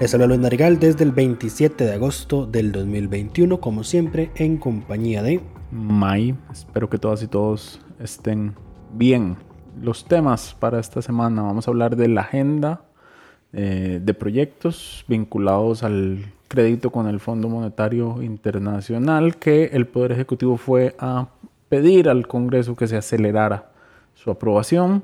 Les habla Luis Narigal desde el 27 de agosto del 2021, como siempre, en compañía de... May, espero que todas y todos estén bien. Los temas para esta semana, vamos a hablar de la agenda eh, de proyectos vinculados al crédito con el Fondo Monetario Internacional que el Poder Ejecutivo fue a pedir al Congreso que se acelerara su aprobación.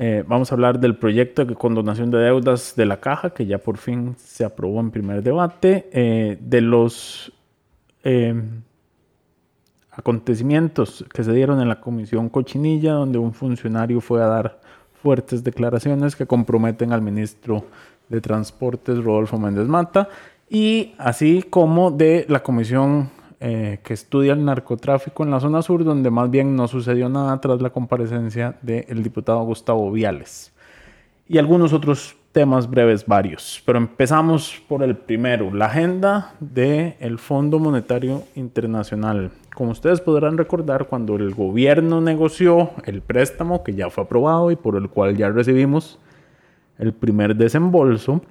Eh, vamos a hablar del proyecto de condonación de deudas de la caja, que ya por fin se aprobó en primer debate, eh, de los eh, acontecimientos que se dieron en la Comisión Cochinilla, donde un funcionario fue a dar fuertes declaraciones que comprometen al ministro de Transportes, Rodolfo Méndez Mata, y así como de la Comisión eh, que estudia el narcotráfico en la zona sur, donde más bien no sucedió nada tras la comparecencia del diputado Gustavo Viales. Y algunos otros temas breves varios. Pero empezamos por el primero, la agenda del Fondo Monetario Internacional. Como ustedes podrán recordar, cuando el gobierno negoció el préstamo que ya fue aprobado y por el cual ya recibimos el primer desembolso,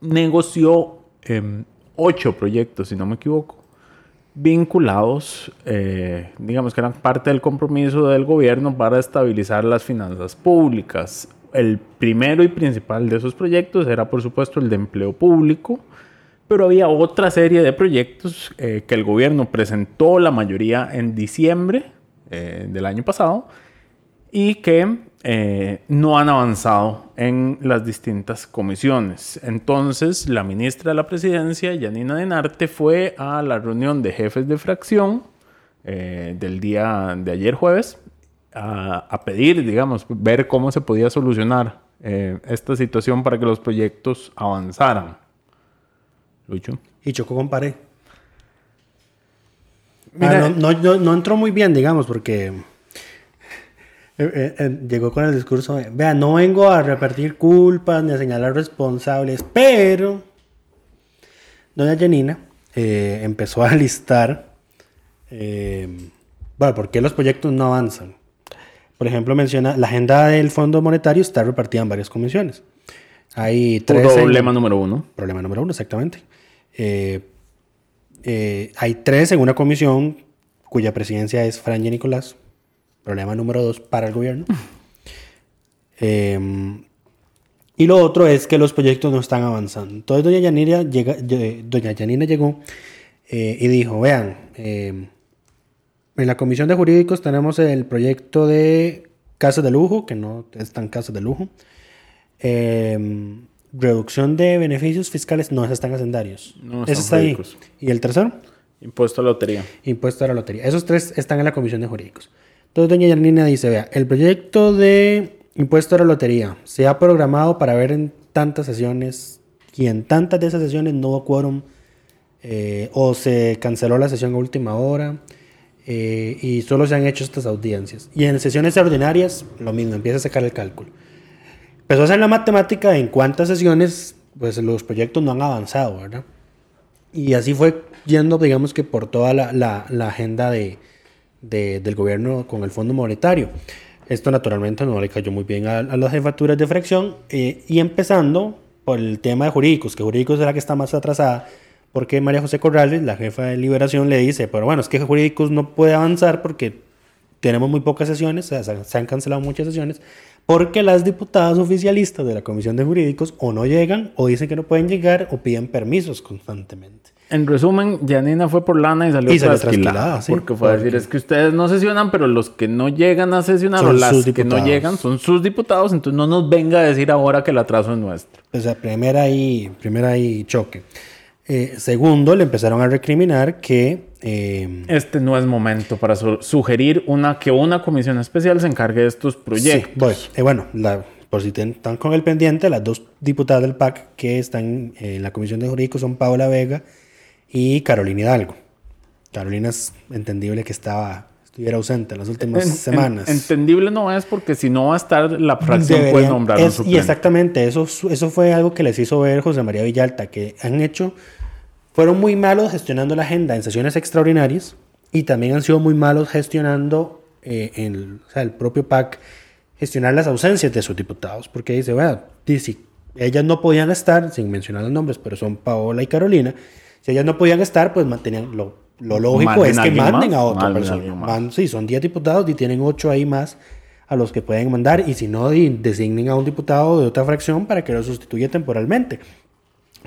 negoció eh, ocho proyectos, si no me equivoco, vinculados, eh, digamos que eran parte del compromiso del gobierno para estabilizar las finanzas públicas. El primero y principal de esos proyectos era, por supuesto, el de empleo público, pero había otra serie de proyectos eh, que el gobierno presentó, la mayoría en diciembre eh, del año pasado, y que eh, no han avanzado en las distintas comisiones. Entonces, la ministra de la Presidencia, Yanina Denarte, fue a la reunión de jefes de fracción eh, del día de ayer jueves a, pedir, digamos, ver cómo se podía solucionar eh, esta situación para que los proyectos avanzaran. Lucho. Y chocó con pared. Ah, no, no entró muy bien, digamos, porque eh, eh, eh, llegó con el discurso de, vea, no vengo a repartir culpas ni a señalar responsables, pero doña Janina empezó a listar, bueno, ¿por qué los proyectos no avanzan? Por ejemplo, menciona, la agenda del Fondo Monetario está repartida en varias comisiones. Hay tres... Problema número uno. Problema número uno, exactamente. hay tres en una comisión cuya presidencia es Fran Nicolás, Problema número dos para el gobierno. Em, y lo otro es que los proyectos no están avanzando. Entonces doña Yanina, llega, doña Yanina llegó eh, y dijo, vean, em, en la Comisión de Jurídicos tenemos el proyecto de casas de lujo, que no están casas de lujo. Em, reducción de beneficios fiscales, no, están hacendarios. No, Eso está ahí. ¿Y el tercero? Impuesto a la lotería. Impuesto a la lotería. Esos tres están en la Comisión de Jurídicos. Entonces doña Yanina dice, vea, el proyecto de impuesto a la lotería se ha programado para ver en tantas sesiones y en tantas de esas sesiones no hubo quórum eh, o se canceló la sesión a última hora eh, y solo se han hecho estas audiencias. Y en sesiones ordinarias lo mismo, empieza a sacar el cálculo. Empezó a hacer la matemática en cuántas sesiones pues los proyectos no han avanzado, ¿verdad? Y así fue yendo, digamos que por toda la agenda de, del gobierno con el Fondo Monetario. Esto naturalmente no le cayó muy bien a, las jefaturas de fracción eh, y empezando por el tema de jurídicos, que jurídicos es la que está más atrasada, porque María José Corrales, la jefa de liberación, le dice, pero bueno, es que jurídicos no puede avanzar porque tenemos muy pocas sesiones, se han cancelado muchas sesiones, porque las diputadas oficialistas de la Comisión de Jurídicos o no llegan, o dicen que no pueden llegar, o piden permisos constantemente. En resumen, Janina fue por lana y salió Y salió trasquilada, sí, porque fue a decir, es que ustedes no sesionan, pero los que no llegan a sesionar Son o las que no llegan son sus diputados, entonces no nos venga a decir ahora que el atraso es nuestro. O sea, primera ahí, primera ahí choque. Eh, segundo, le empezaron a recriminar que eh, Este no es momento para su- sugerir una que una comisión especial se encargue de estos proyectos. Sí, voy. Eh, bueno, la- por si están con el pendiente, las dos diputadas del PAC que están en la Comisión de Jurídicos son Paola Vega y Carolina Hidalgo. Carolina es entendible que estaba, estuviera ausente las últimas En- en- semanas. entendible no es porque si no va a estar la fracción puede nombrar un es- y suplente. exactamente, eso, eso fue algo que les hizo ver José María Villalta, que han hecho, fueron muy malos gestionando la agenda en sesiones extraordinarias y también han sido muy malos gestionando eh, en el, o sea, el propio PAC, gestionar las ausencias de sus diputados, porque dice, bueno, si ellas no podían estar, sin mencionar los nombres, pero son Paola y Carolina, si ellas no podían estar, pues mantenían, lo, lo lógico Manden es que manden más, a otra persona. Man- sí, son 10 diputados y tienen 8 ahí más a los que pueden mandar y si no, designen a un diputado de otra fracción para que lo sustituya temporalmente.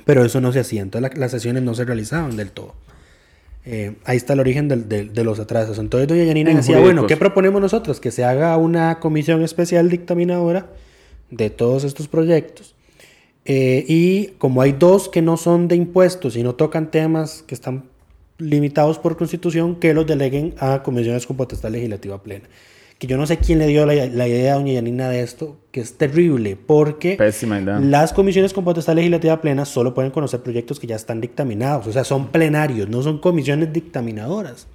Pero eso no se hacía, entonces la- las sesiones no se realizaban del todo. Eh, ahí está el origen del- del- de los atrasos. Entonces doña Yanina En decía, jurídicos. bueno, ¿qué proponemos nosotros? Que se haga una comisión especial dictaminadora de todos estos proyectos. Eh, y como hay dos que no son de impuestos y no tocan temas que están limitados por constitución, que los deleguen a comisiones con potestad legislativa plena. Que yo no sé quién le dio la, la idea a doña Yanina de esto, que es terrible, porque Pésima idea. las comisiones con potestad legislativa plena solo pueden conocer proyectos que ya están dictaminados, o sea, son plenarios, no son comisiones dictaminadoras.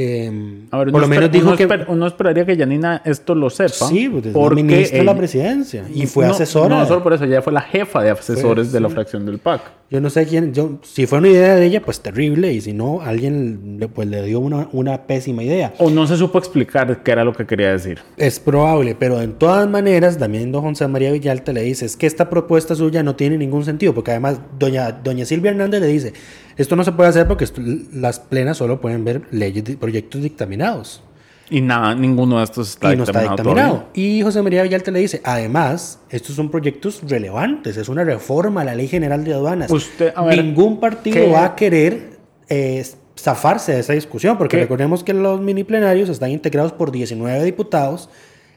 Eh, A ver, por lo menos dijo uno que... esper- uno esperaría que Janina esto lo sepa. Sí, pues porque ministra de la presidencia y fue no, asesora. No, solo por eso, ella fue la jefa de asesores Fue, de la sí. fracción del PAC. Yo no sé quién, yo, si fue una idea de ella, pues terrible, y si no, alguien le, pues, le dio una, una pésima idea. O no se supo explicar qué era lo que quería decir. Es probable, pero en todas maneras, también don José María Villalta le dice, es que esta propuesta suya no tiene ningún sentido, porque además doña, doña Silvia Hernández le dice, esto no se puede hacer porque esto- las plenas solo pueden ver leyes, proyectos dictaminados. Y nada, ninguno de estos está y no está dictaminado dictaminado. todavía. Y José María Villalta le dice, además, estos son proyectos relevantes, es una reforma a la Ley General de Aduanas. Usted, a ver, Ningún partido ¿qué- va a querer eh, zafarse de esa discusión, porque ¿Qué? recordemos que los mini plenarios están integrados por 19 diputados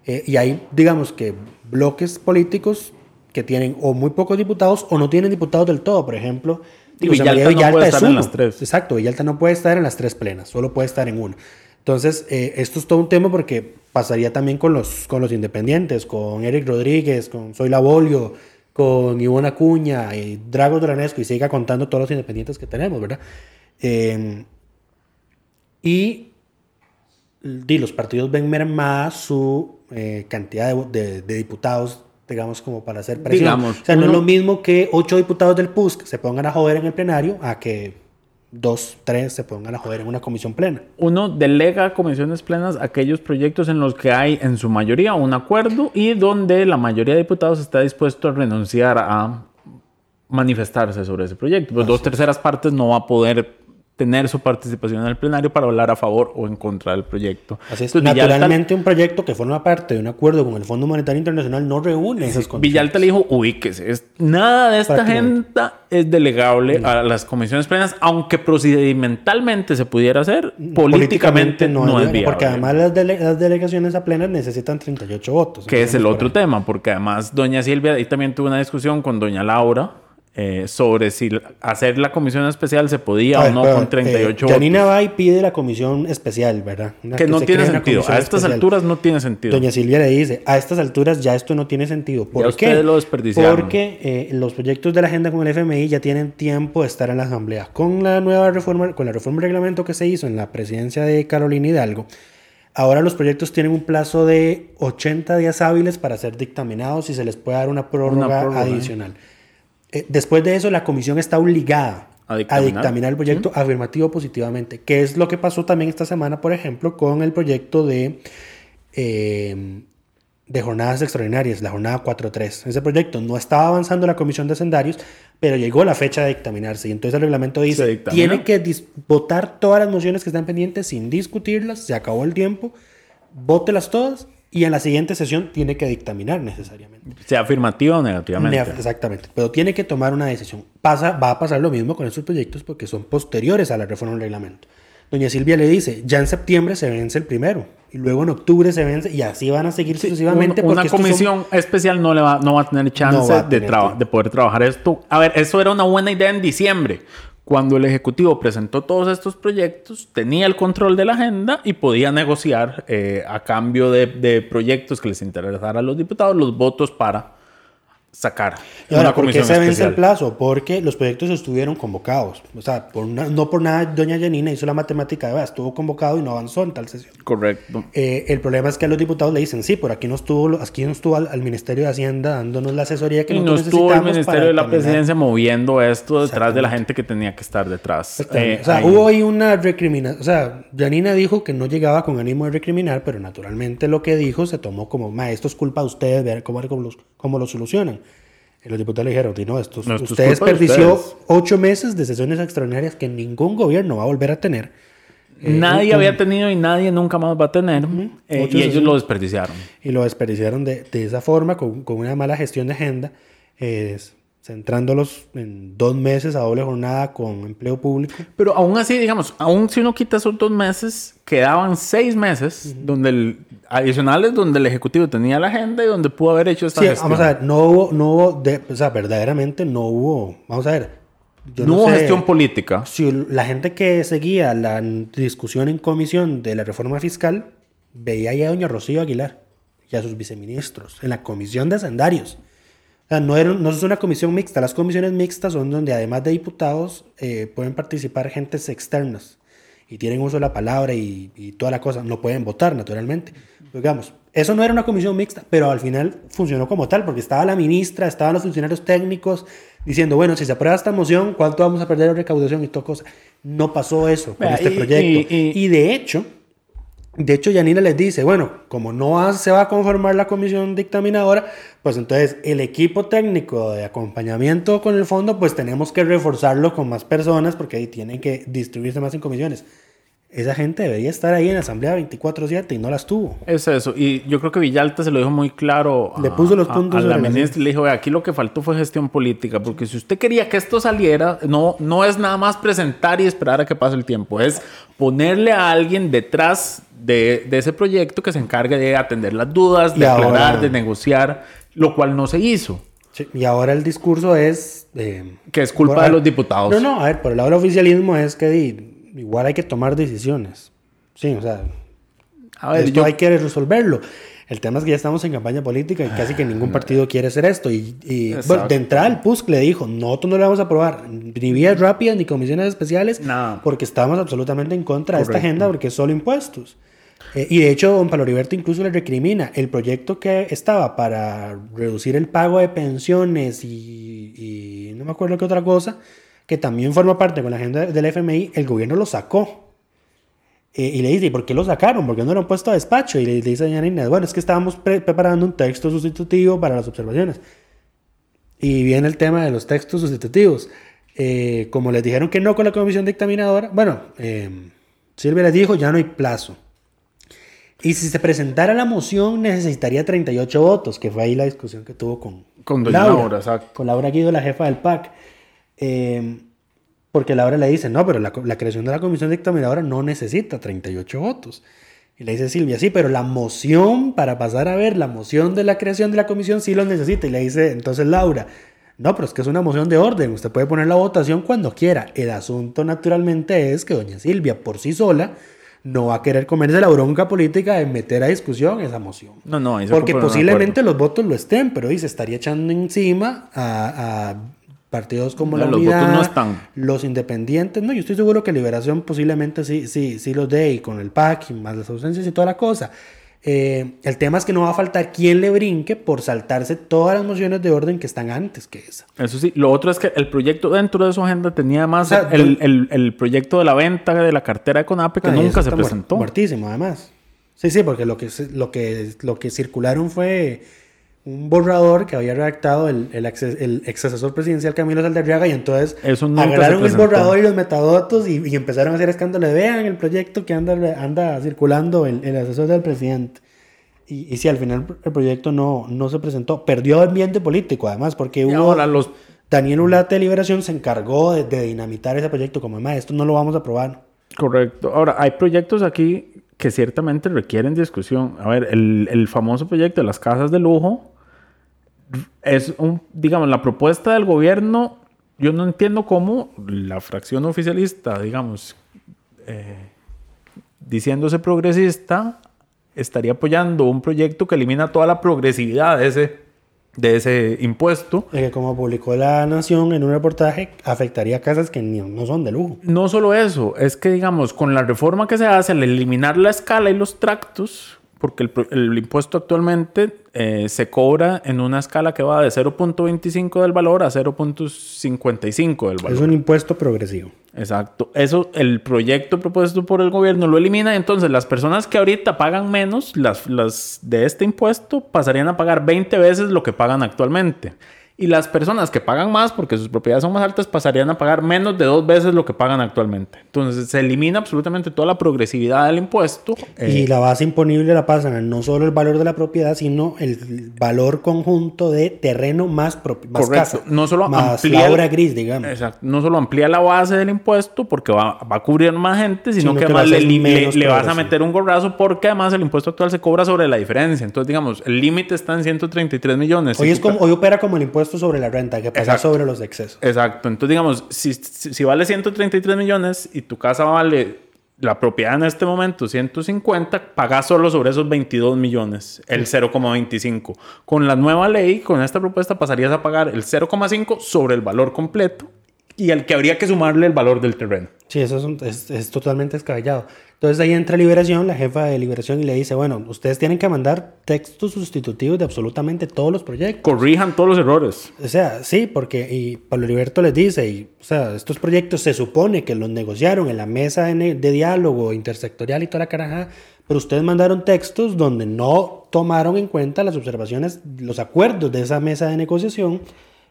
eh, y hay, digamos que, bloques políticos que tienen o muy pocos diputados o no tienen diputados del todo. Por ejemplo, Y José María Villalta no puede es estar en las tres. Exacto, Villalta no puede estar en las tres plenas, solo puede estar en una. Entonces, eh, esto es todo un tema porque pasaría también con los, con los independientes, con Eric Rodríguez, con Soy Labolio, con Ivonne Acuña, y Drago Doranesco, y siga contando todos los independientes que tenemos, ¿verdad? Eh, y di, los partidos ven mermada su eh, cantidad de, de- de diputados, digamos, como para hacer presión. Digamos, o sea, no es uno- lo mismo que ocho diputados del PUSC se pongan a joder en el plenario a que dos, tres se pongan a joder en una comisión plena. Uno delega a comisiones plenas aquellos proyectos en los que hay en su mayoría un acuerdo y donde la mayoría de diputados está dispuesto a renunciar a manifestarse sobre ese proyecto. Pues dos terceras partes no va a poder tener su participación en el plenario para hablar a favor o en contra del proyecto. Así es. Entonces, Villalta- Naturalmente, un proyecto que forma parte de un acuerdo con el Fondo Monetario Internacional no reúne esas condiciones. Villalta le dijo, ubíquese, es, nada de esta agenda es delegable a las comisiones plenas, aunque procedimentalmente se pudiera hacer, políticamente, no, es viable, viable. Porque además las, dele- las delegaciones a plenas necesitan 38 votos. que es el otro tema, porque además doña Silvia ahí también tuvo una discusión con doña Laura eh, sobre si hacer la comisión especial se podía A o no pero, con 38 eh, Janina va y pide la comisión especial, ¿verdad? Una- Que no tiene sentido. A estas especial. alturas no tiene sentido. Doña Silvia le dice, a estas alturas ya esto no tiene sentido. ¿Por Ya qué? ustedes lo desperdiciaron. Porque eh, los proyectos de la agenda con el FMI ya tienen tiempo de estar en la Asamblea. Con la nueva reforma, con la reforma del reglamento que se hizo en la presidencia de Carolina Hidalgo, ahora los proyectos tienen un plazo de 80 días hábiles para ser dictaminados y se les puede dar una prórroga, prórroga, ¿eh? adicional. Eh, después de eso, la comisión está obligada A a dictaminar. el proyecto afirmativo positivamente, que es lo que pasó también esta semana, por ejemplo, con el proyecto de, eh, de jornadas extraordinarias, la jornada 4.3. Ese proyecto no estaba avanzando la comisión de sendarios, pero llegó la fecha de dictaminarse. Y entonces el reglamento dice, tiene que votar todas las mociones que están pendientes sin discutirlas, se acabó el tiempo, vótelas todas y en la siguiente sesión tiene que dictaminar necesariamente. Sea afirmativa o negativamente. Nef- Exactamente, pero tiene que tomar una decisión. Pasa, va a pasar lo mismo con estos proyectos porque son posteriores a la reforma del reglamento. Doña Silvia le dice, ya en septiembre se vence el primero, y luego en octubre se vence, y así van a seguir sucesivamente. Un- una son- comisión especial no le va, no va a tener chance No a de, tener de poder trabajar esto. A ver, eso era una buena idea en diciembre. Cuando el Ejecutivo presentó todos estos proyectos, tenía el control de la agenda y podía negociar eh, a cambio de, de proyectos que les interesara a los diputados los votos para sacar Y ahora, ¿por qué se vence el plazo? Porque los proyectos estuvieron convocados. O sea, por una- no por nada, doña Janina hizo la matemática de, "Vea, estuvo convocado y no avanzó en tal sesión. Correcto. Eh, el problema es que a los diputados le dicen, sí, por aquí no estuvo, aquí no estuvo al, al Ministerio de Hacienda dándonos la asesoría que Y no estuvo el Ministerio de la determinar". Presidencia moviendo esto detrás de la gente que tenía que estar detrás. Exactamente. Eh, o sea, ahí- hubo ahí una recriminación. O sea, Janina dijo que no llegaba con ánimo de recriminar, pero naturalmente lo que dijo se tomó como, ma, esto es culpa de ustedes, ver cómo, cómo, los- cómo lo solucionan. Y los diputados le dijeron, "Di, no, esto, No, esto usted desperdició ustedes". ocho meses de sesiones extraordinarias que ningún gobierno va a volver a tener. Nadie un- había tenido y nadie nunca más va a tener. eh, y ellos lo desperdiciaron. Y lo desperdiciaron de, de esa forma, con, con una mala gestión de agenda, eh, centrándolos en dos meses a doble jornada con empleo público. Pero aún así, digamos, aún si uno quita esos dos meses, quedaban seis meses donde el, adicionales donde el Ejecutivo tenía la agenda y donde pudo haber hecho esta Sí, gestión. vamos a ver, no hubo, no hubo, de- o sea, verdaderamente no hubo, vamos a ver. yo no hubo sé gestión política. Si la gente que seguía la discusión en comisión de la reforma fiscal veía ya a doña Rocío Aguilar y a sus viceministros en la comisión de hacendarios. Sea, no, era, no es una comisión mixta. Las comisiones mixtas son donde además de diputados eh, pueden participar gentes externas y tienen uso de la palabra y, y toda la cosa. No pueden votar, naturalmente. Digamos, eso no era una comisión mixta, pero al final funcionó como tal, porque estaba la ministra, estaban los funcionarios técnicos diciendo, bueno, si se aprueba esta moción, ¿cuánto vamos a perder de recaudación y toda cosa? No pasó eso con este y- proyecto. y de hecho, de hecho, Yanina les dice, bueno, como no se va a conformar la comisión dictaminadora, pues entonces el equipo técnico de acompañamiento con el fondo, pues tenemos que reforzarlo con más personas porque ahí tienen que distribuirse más en comisiones. Esa gente debería estar ahí en la asamblea 24/7 y no las tuvo. Es eso. Y yo creo que Villalta se lo dijo muy claro a, Le puso los puntos a la ministra. Le dijo, "Vea, aquí lo que faltó fue gestión política. Porque si usted quería que esto saliera, no, no es nada más presentar y esperar a que pase el tiempo. Es ponerle a alguien detrás de, de ese proyecto que se encargue de atender las dudas, de Y aclarar, ahora- de negociar, lo cual no se hizo. Sí, Y ahora el discurso es... eh, Que es culpa por- de los diputados. No, no, a ver, por el lado del oficialismo es que di, igual hay que tomar decisiones. Sí, o sea, A ver, esto yo, hay que resolverlo. El tema es que ya estamos en campaña política y casi que ningún partido quiere hacer esto. Y, bueno, de entrada el PUSC le dijo, nosotros no le vamos a aprobar ni vías rápidas ni comisiones especiales porque estamos absolutamente en contra de esta agenda porque es solo impuestos. Eh, y de hecho, don Pablo Heriberto incluso le recrimina el proyecto que estaba para reducir el pago de pensiones y, y no me acuerdo qué otra cosa, que también forma parte con la agenda del FMI, el gobierno lo sacó. Eh, y le dice, ¿y por qué lo sacaron? ¿Por qué no lo han puesto a despacho? Y le, dice a doña Inés, bueno, es que estábamos pre- preparando un texto sustitutivo para las observaciones. Y viene el tema de los textos sustitutivos. Eh, como les dijeron que no con la comisión dictaminadora, bueno, eh, Silvia les dijo, ya no hay plazo. Y si se presentara la moción, necesitaría 38 votos, que fue ahí la discusión que tuvo con, Con doña Laura, exacto. Con Laura Guido, la jefa del PAC. Eh, porque Laura le dice, no, pero la, creación de la comisión dictaminadora no necesita 38 votos. Y le dice Silvia, sí, pero la moción, para pasar a ver la moción de la creación de la comisión, sí lo necesita. Y le dice entonces Laura, no, pero es que es una moción de orden, usted puede poner la votación cuando quiera. El asunto naturalmente es que doña Silvia por sí sola no va a querer comerse la bronca política de meter a discusión esa moción. No, no, se Porque posiblemente los votos lo estén, pero dice, estaría echando encima a, a partidos como No, la los Unidad, votos no están. los independientes. No, yo estoy seguro que Liberación posiblemente sí, sí, sí los dé y con el PAC y más las ausencias y toda la cosa. Eh, el tema es que no va a faltar quien le brinque por saltarse todas las mociones de orden que están antes que esa. Eso sí, lo otro es que el proyecto dentro de su agenda tenía más O sea, el, yo- el- el proyecto de la venta de la cartera de CONAPE que Ah, nunca se presentó. Muertísimo, además. Sí, sí, porque lo que, lo que, lo que circularon fue un borrador que había redactado el, el, ex, el ex asesor presidencial Camilo Saldarriaga y entonces Eso agarraron el borrador y los metadatos y, y empezaron a hacer escándalo. Vean el proyecto que anda, anda circulando el, el asesor del presidente. Y, y si al final el proyecto no, no se presentó, perdió ambiente político además, porque hubo... ahora los Daniel Ulate de Liberación se encargó de, de dinamitar ese proyecto como, "Ma, esto no lo vamos a aprobar. Correcto. Ahora, hay proyectos aquí que ciertamente requieren discusión. A ver, el, el famoso proyecto de las casas de lujo es un, digamos, la propuesta del gobierno. Yo no entiendo cómo la fracción oficialista, digamos, eh, diciéndose progresista, estaría apoyando un proyecto que elimina toda la progresividad de ese, de ese impuesto. Eh, Que como publicó La Nación en un reportaje, afectaría casas que ni- no son de lujo. No solo eso, es que digamos, con la reforma que se hace al eliminar la escala y los tractos, porque el, el impuesto actualmente eh, se cobra en una escala que va de 0.25 del valor a 0.55 del valor. Es un impuesto progresivo. Exacto. Eso, el proyecto propuesto por el gobierno lo elimina. Entonces, las personas que ahorita pagan menos, las, las de este impuesto, pasarían a pagar 20 veces lo que pagan actualmente. Y las personas que pagan más, porque sus propiedades son más altas, pasarían a pagar menos de dos veces lo que pagan actualmente. Entonces, se elimina absolutamente toda la progresividad del impuesto. Eh, Y la base imponible la pasan a no solo el valor de la propiedad, sino el valor conjunto de terreno más, más Correcto. casa. No solo más amplía- la obra gris, digamos. Exacto. No solo amplía la base del impuesto porque va, va a cubrir más gente, sino, Sino que que además le, vas a meter un gorrazo porque además el impuesto actual se cobra sobre la diferencia. Entonces, digamos, el límite está en 133 millones. Hoy, es como, hoy opera como el impuesto sobre la renta, que Exacto. sobre los excesos. Exacto. Entonces, digamos, si, si, si vale 133 millones y tu casa vale la propiedad en este momento 150, pagas solo sobre esos 22 millones, el 0,25. Con la nueva ley, con esta propuesta, pasarías a pagar el 0,5 sobre el valor completo y al que habría que sumarle el valor del terreno. Sí, eso es, un- es- es totalmente descabellado. Entonces ahí entra Liberación, la jefa de Liberación, y le dice, bueno, ustedes tienen que mandar textos sustitutivos de absolutamente todos los proyectos. Corrijan todos los errores. O sea, sí, porque y Pablo Heriberto les dice, y, o sea, estos proyectos se supone que los negociaron en la mesa de, de diálogo intersectorial y toda la caraja, pero ustedes mandaron textos donde no tomaron en cuenta las observaciones, los acuerdos de esa mesa de negociación,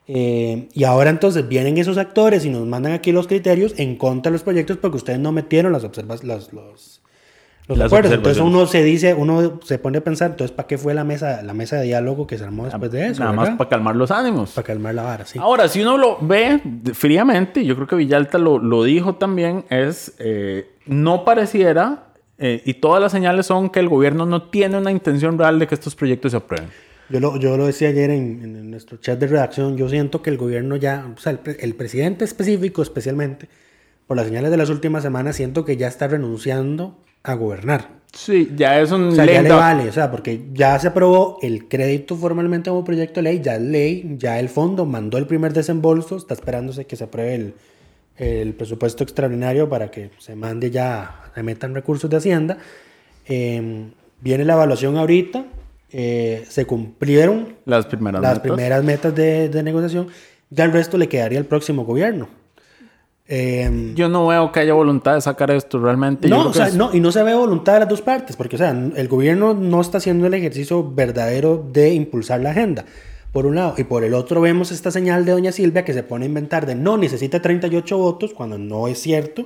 eh, y ahora entonces vienen esos actores y nos mandan aquí los criterios en contra de los proyectos porque ustedes no metieron las observaciones, los, los, los Las acuerdos. Entonces uno se dice, uno se pone a pensar, entonces, ¿para qué fue la mesa, la mesa de diálogo que se armó después de eso? Nada más para calmar los ánimos. Para calmar la vara, sí. Ahora, si uno lo ve fríamente, yo creo que Villalta lo, lo dijo también, es eh, no pareciera, eh, y todas las señales son que el gobierno no tiene una intención real de que estos proyectos se aprueben. Yo lo, yo lo decía ayer en, en nuestro chat de redacción, yo siento que el gobierno ya, o sea, el, el presidente específico especialmente, por las señales de las últimas semanas, siento que ya está renunciando a gobernar. Sí, ya es un O sea, ya le vale, o sea, porque ya se aprobó el crédito formalmente como proyecto de ley, ya es ley, ya el fondo mandó el primer desembolso, está esperándose que se apruebe el, el presupuesto extraordinario para que se mande ya, se metan recursos de Hacienda. Eh, viene la evaluación ahorita, eh, se cumplieron Las primeras las metas. primeras metas de, de negociación, ya el resto le quedaría al próximo gobierno. Eh, Yo no veo que haya voluntad de sacar esto realmente. No, o sea, es- no, y no se ve voluntad de las dos partes, porque o sea, el gobierno no está haciendo el ejercicio verdadero de impulsar la agenda, por un lado, y por el otro vemos esta señal de doña Silvia que se pone a inventar de no, necesita 38 votos, cuando no es cierto,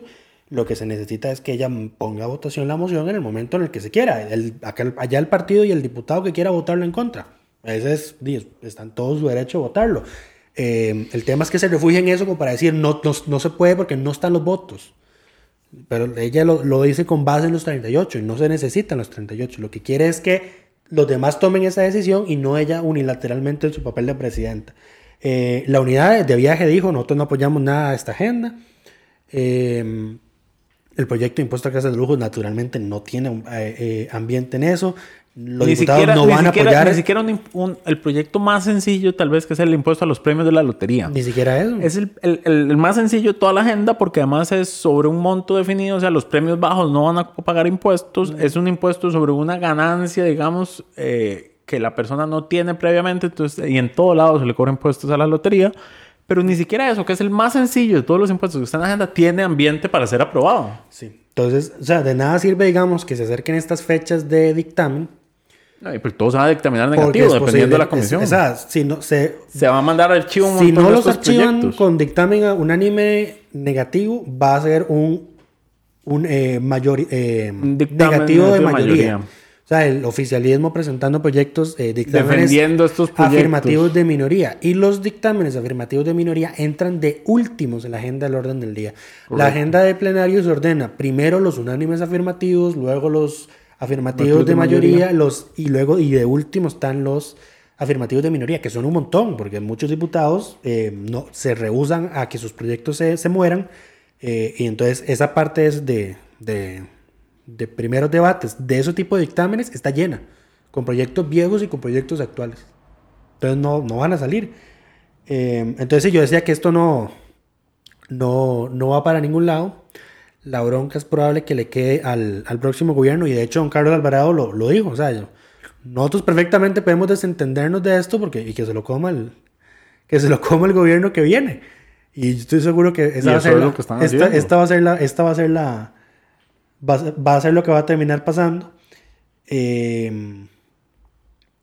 lo que se necesita es que ella ponga a votación la moción en el momento en el que se quiera, el, acá- allá el partido y el diputado que quiera votarlo en contra, ese es, están todos su derecho a votarlo. Eh, el tema es que se refugia en eso como para decir no, no, no se puede porque no están los votos. Pero ella lo, lo dice con base en los 38 y no se necesitan los 38. Lo que quiere es que los demás tomen esa decisión y no ella unilateralmente en su papel de presidenta. Eh, la unidad de viaje dijo, nosotros no apoyamos nada a esta agenda. Eh, el proyecto de impuesto a casas de lujo naturalmente no tiene eh, eh, ambiente en eso. Los ni diputados siquiera, no van a apoyar Ni siquiera un imp- un- el proyecto más sencillo, tal vez, que es el impuesto a los premios de la lotería. ni siquiera eso. Es el, el- el- el más sencillo de toda la agenda porque además es sobre un monto definido, o sea, los premios bajos no van a pagar impuestos, es un impuesto sobre una ganancia, digamos, eh, que la persona no tiene previamente, entonces, y en todo lado se le cobra impuestos a la lotería, pero ni siquiera eso, que es el más sencillo de todos los impuestos que está en la agenda, tiene ambiente para ser aprobado. Sí. Entonces, o sea, de nada sirve, digamos, que se acerquen estas fechas de dictamen. No, y pues todo se va a dictaminar negativo, dependiendo de la comisión. es- o sea, si no, se, se va a mandar archivo un si no los archivan proyectos. con dictamen unánime negativo, va a ser un, un eh, mayor, eh, Un dictamen negativo de negativo de mayoría. mayoría. O sea, el oficialismo presentando proyectos, eh, dictámenes Defendiendo estos proyectos. afirmativos de minoría. Y los dictámenes afirmativos de minoría entran de últimos en la agenda del orden del día. La agenda de plenario se ordena primero los unánimes afirmativos, luego los afirmativos de de mayoría, mayoría. los y luego y de último están los afirmativos de minoría, que son un montón, porque muchos diputados eh, no, se rehusan a que sus proyectos se, se mueran. eh, y entonces esa parte es de, de, de primeros debates de ese tipo de dictámenes está llena, con proyectos viejos y con proyectos actuales. Entonces no, no van a salir. Eh, entonces yo decía que esto no, no, no va para ningún lado. La bronca es probable que le quede al, al próximo gobierno y de hecho don Carlos Alvarado lo, lo dijo. O sea, yo- nosotros perfectamente podemos desentendernos de esto porque, y que se lo coma el, que se lo coma el gobierno que viene. Y yo estoy seguro que esa Y va a ser la- esta, esta va a ser la, esta va a ser la, va a ser, va a ser lo que va a terminar pasando. Eh,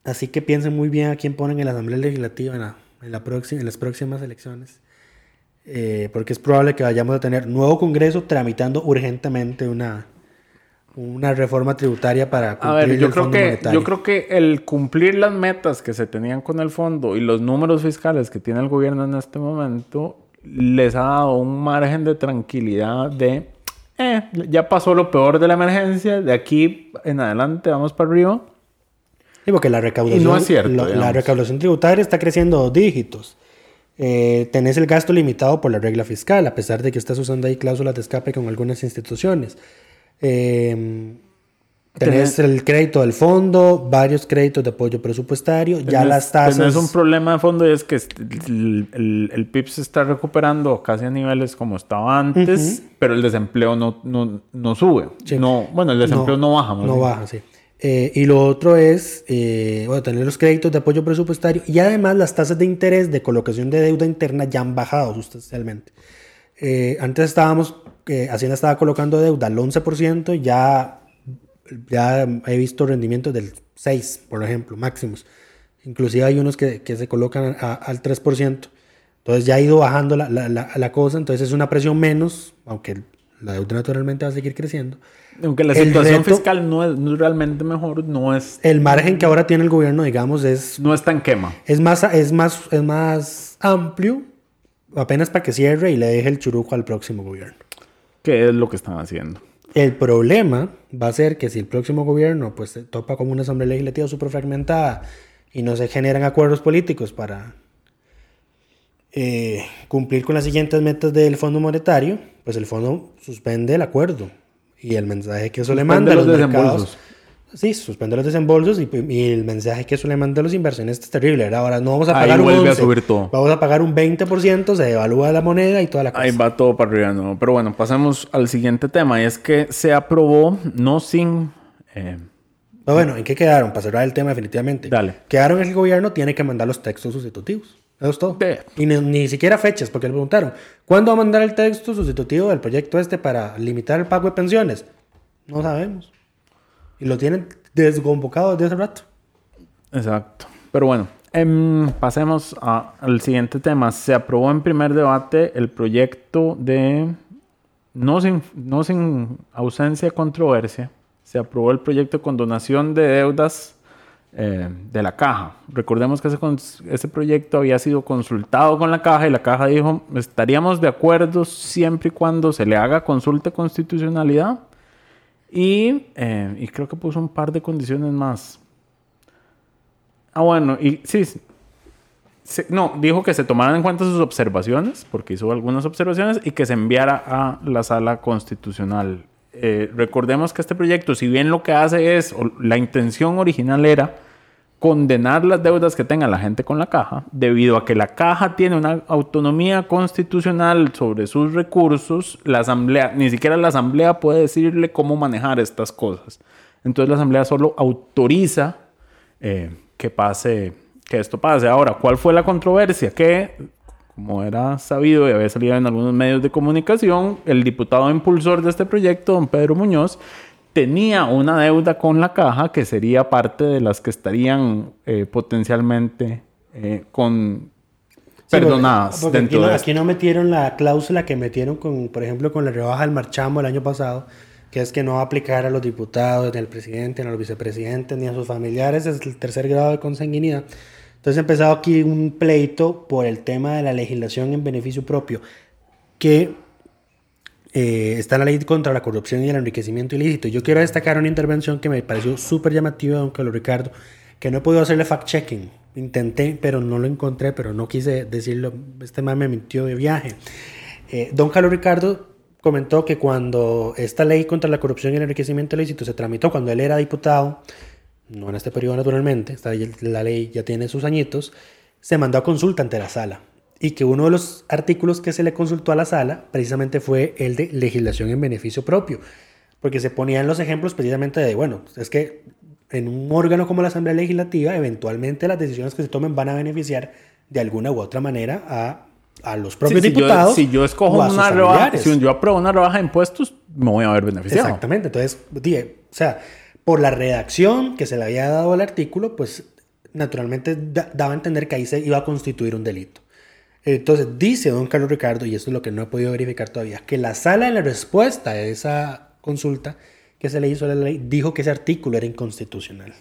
así que piensen muy bien a quién ponen en la Asamblea Legislativa en, la, en, la próxima, en las próximas elecciones. Eh, porque es probable que vayamos a tener nuevo Congreso tramitando urgentemente una, una reforma tributaria para A cumplir ver, yo el creo, Fondo que, Monetario. yo creo que el cumplir las metas que se tenían con el fondo y los números fiscales que tiene el gobierno en este momento les ha dado un margen de tranquilidad de, eh, ya pasó lo peor de la emergencia, de aquí en adelante vamos para arriba. Sí, porque la recaudación, Y no es cierto, la- recaudación tributaria está creciendo dos dígitos. Eh, tenés el gasto limitado por la regla fiscal, a pesar de que estás usando ahí cláusulas de escape con algunas instituciones. Eh, tenés el crédito del fondo, varios créditos de apoyo presupuestario, ya las tasas. Tenés un problema de fondo y es que el, el, el PIB se está recuperando casi a niveles como estaba antes, pero el desempleo no, no, no sube. Sí. No, bueno, el desempleo no, baja. más No bien. baja, sí. Eh, y lo otro es, eh, bueno, tener los créditos de apoyo presupuestario y además las tasas de interés de colocación de deuda interna ya han bajado sustancialmente. Eh, antes estábamos, Hacienda estaba colocando deuda al 11%, ya, ya he visto rendimientos del 6%, por ejemplo, máximos. Inclusive hay unos que, que se colocan a- al 3%. Entonces ya ha ido bajando la, la- la- la cosa, entonces es una presión menos, aunque la deuda naturalmente va a seguir creciendo. Aunque la El situación reto- fiscal no es, no es realmente mejor, no es, El margen que ahora tiene el gobierno, digamos, es, no es tan quema. es, más, es, más, es más amplio, apenas para que cierre y le deje el churuco al próximo gobierno. que es lo que están haciendo. El problema va a ser que si el próximo gobierno pues se topa como una asamblea legislativa súper fragmentada y no se generan acuerdos políticos para eh, cumplir con las siguientes metas del Fondo Monetario, pues el fondo suspende el acuerdo. Y el mensaje que eso le manda a los, los mercados... Sí, suspende los desembolsos y, y el mensaje que eso le manda a los inversionistas es terrible. ¿verdad? Ahora no vamos a Ahí pagar un vuelve a 11, subir todo. Vamos a pagar un 20%, se devalúa la moneda y toda la cosa. Ahí va todo para arriba, ¿no? Pero bueno, pasemos al siguiente tema. Y es que se aprobó, no sin... eh, bueno, ¿en qué quedaron? Para cerrar el tema definitivamente. Dale. Quedaron en que el gobierno tiene que mandar los textos sustitutivos. Eso es todo. De- Y ni, ni siquiera fechas, porque le preguntaron, ¿cuándo va a mandar el texto sustitutivo del proyecto este para limitar el pago de pensiones? No sabemos. Y lo tienen desconvocado desde hace rato. Exacto. Pero bueno, em, pasemos a- al siguiente tema. Se aprobó en primer debate el proyecto de, no sin, no sin ausencia de controversia, se aprobó el proyecto de condonación de deudas eh, de la caja. Recordemos que ese, ese proyecto había sido consultado con la caja y la caja dijo, estaríamos de acuerdo siempre y cuando se le haga consulta de constitucionalidad. Y, eh, y creo que puso un par de condiciones más. Ah, bueno, y sí. no, dijo que se tomaran en cuenta sus observaciones, porque hizo algunas observaciones, y que se enviara a la sala constitucional. Eh, recordemos que este proyecto, si bien lo que hace es, o la intención original era condenar las deudas que tenga la gente con la caja, debido a que la caja tiene una autonomía constitucional sobre sus recursos, la asamblea, ni siquiera la asamblea puede decirle cómo manejar estas cosas. Entonces la asamblea solo autoriza eh, que pase, que esto pase. Ahora, ¿cuál fue la controversia? Que, como era sabido y había salido en algunos medios de comunicación, el diputado impulsor de este proyecto, don Pedro Muñoz, tenía una deuda con la caja que sería parte de las que estarían eh, potencialmente eh, con Sí, perdonadas porque- porque dentro aquí, no, de aquí no metieron la cláusula que metieron con, por ejemplo, con la rebaja del marchamo el año pasado, que es que no va a aplicar a los diputados, ni al presidente, ni a los vicepresidentes, ni a sus familiares, es el tercer grado de consanguinidad. Entonces ha empezado aquí un pleito por el tema de la legislación en beneficio propio, que eh, está la ley contra la corrupción y el enriquecimiento ilícito. Yo quiero destacar una intervención que me pareció súper llamativa don Carlos Ricardo, que no he podido hacerle fact-checking. Intenté, pero no lo encontré, pero no quise decirlo. Este man me mintió de viaje. Eh, don Carlos Ricardo comentó que cuando esta ley contra la corrupción y el enriquecimiento ilícito se tramitó, cuando él era diputado, no en este periodo naturalmente, esta, la ley ya tiene sus añitos, se mandó a consulta ante la sala y que uno de los artículos que se le consultó a la sala precisamente fue el de legislación en beneficio propio, porque se ponían los ejemplos precisamente de, bueno, es que en un órgano como la Asamblea Legislativa, eventualmente las decisiones que se tomen van a beneficiar de alguna u otra manera a, a los propios Sí, si diputados. Yo, si yo escojo una rebaja, si yo apruebo una rebaja de impuestos, me voy a ver beneficiado. Exactamente. Entonces, dije, o sea, por la redacción que se le había dado al artículo, pues naturalmente da- daba a entender que ahí se iba a constituir un delito. Entonces, dice don Carlos Ricardo, y esto es lo que no he podido verificar todavía, que la sala en la respuesta a esa consulta que se le hizo a la ley dijo que ese artículo era inconstitucional.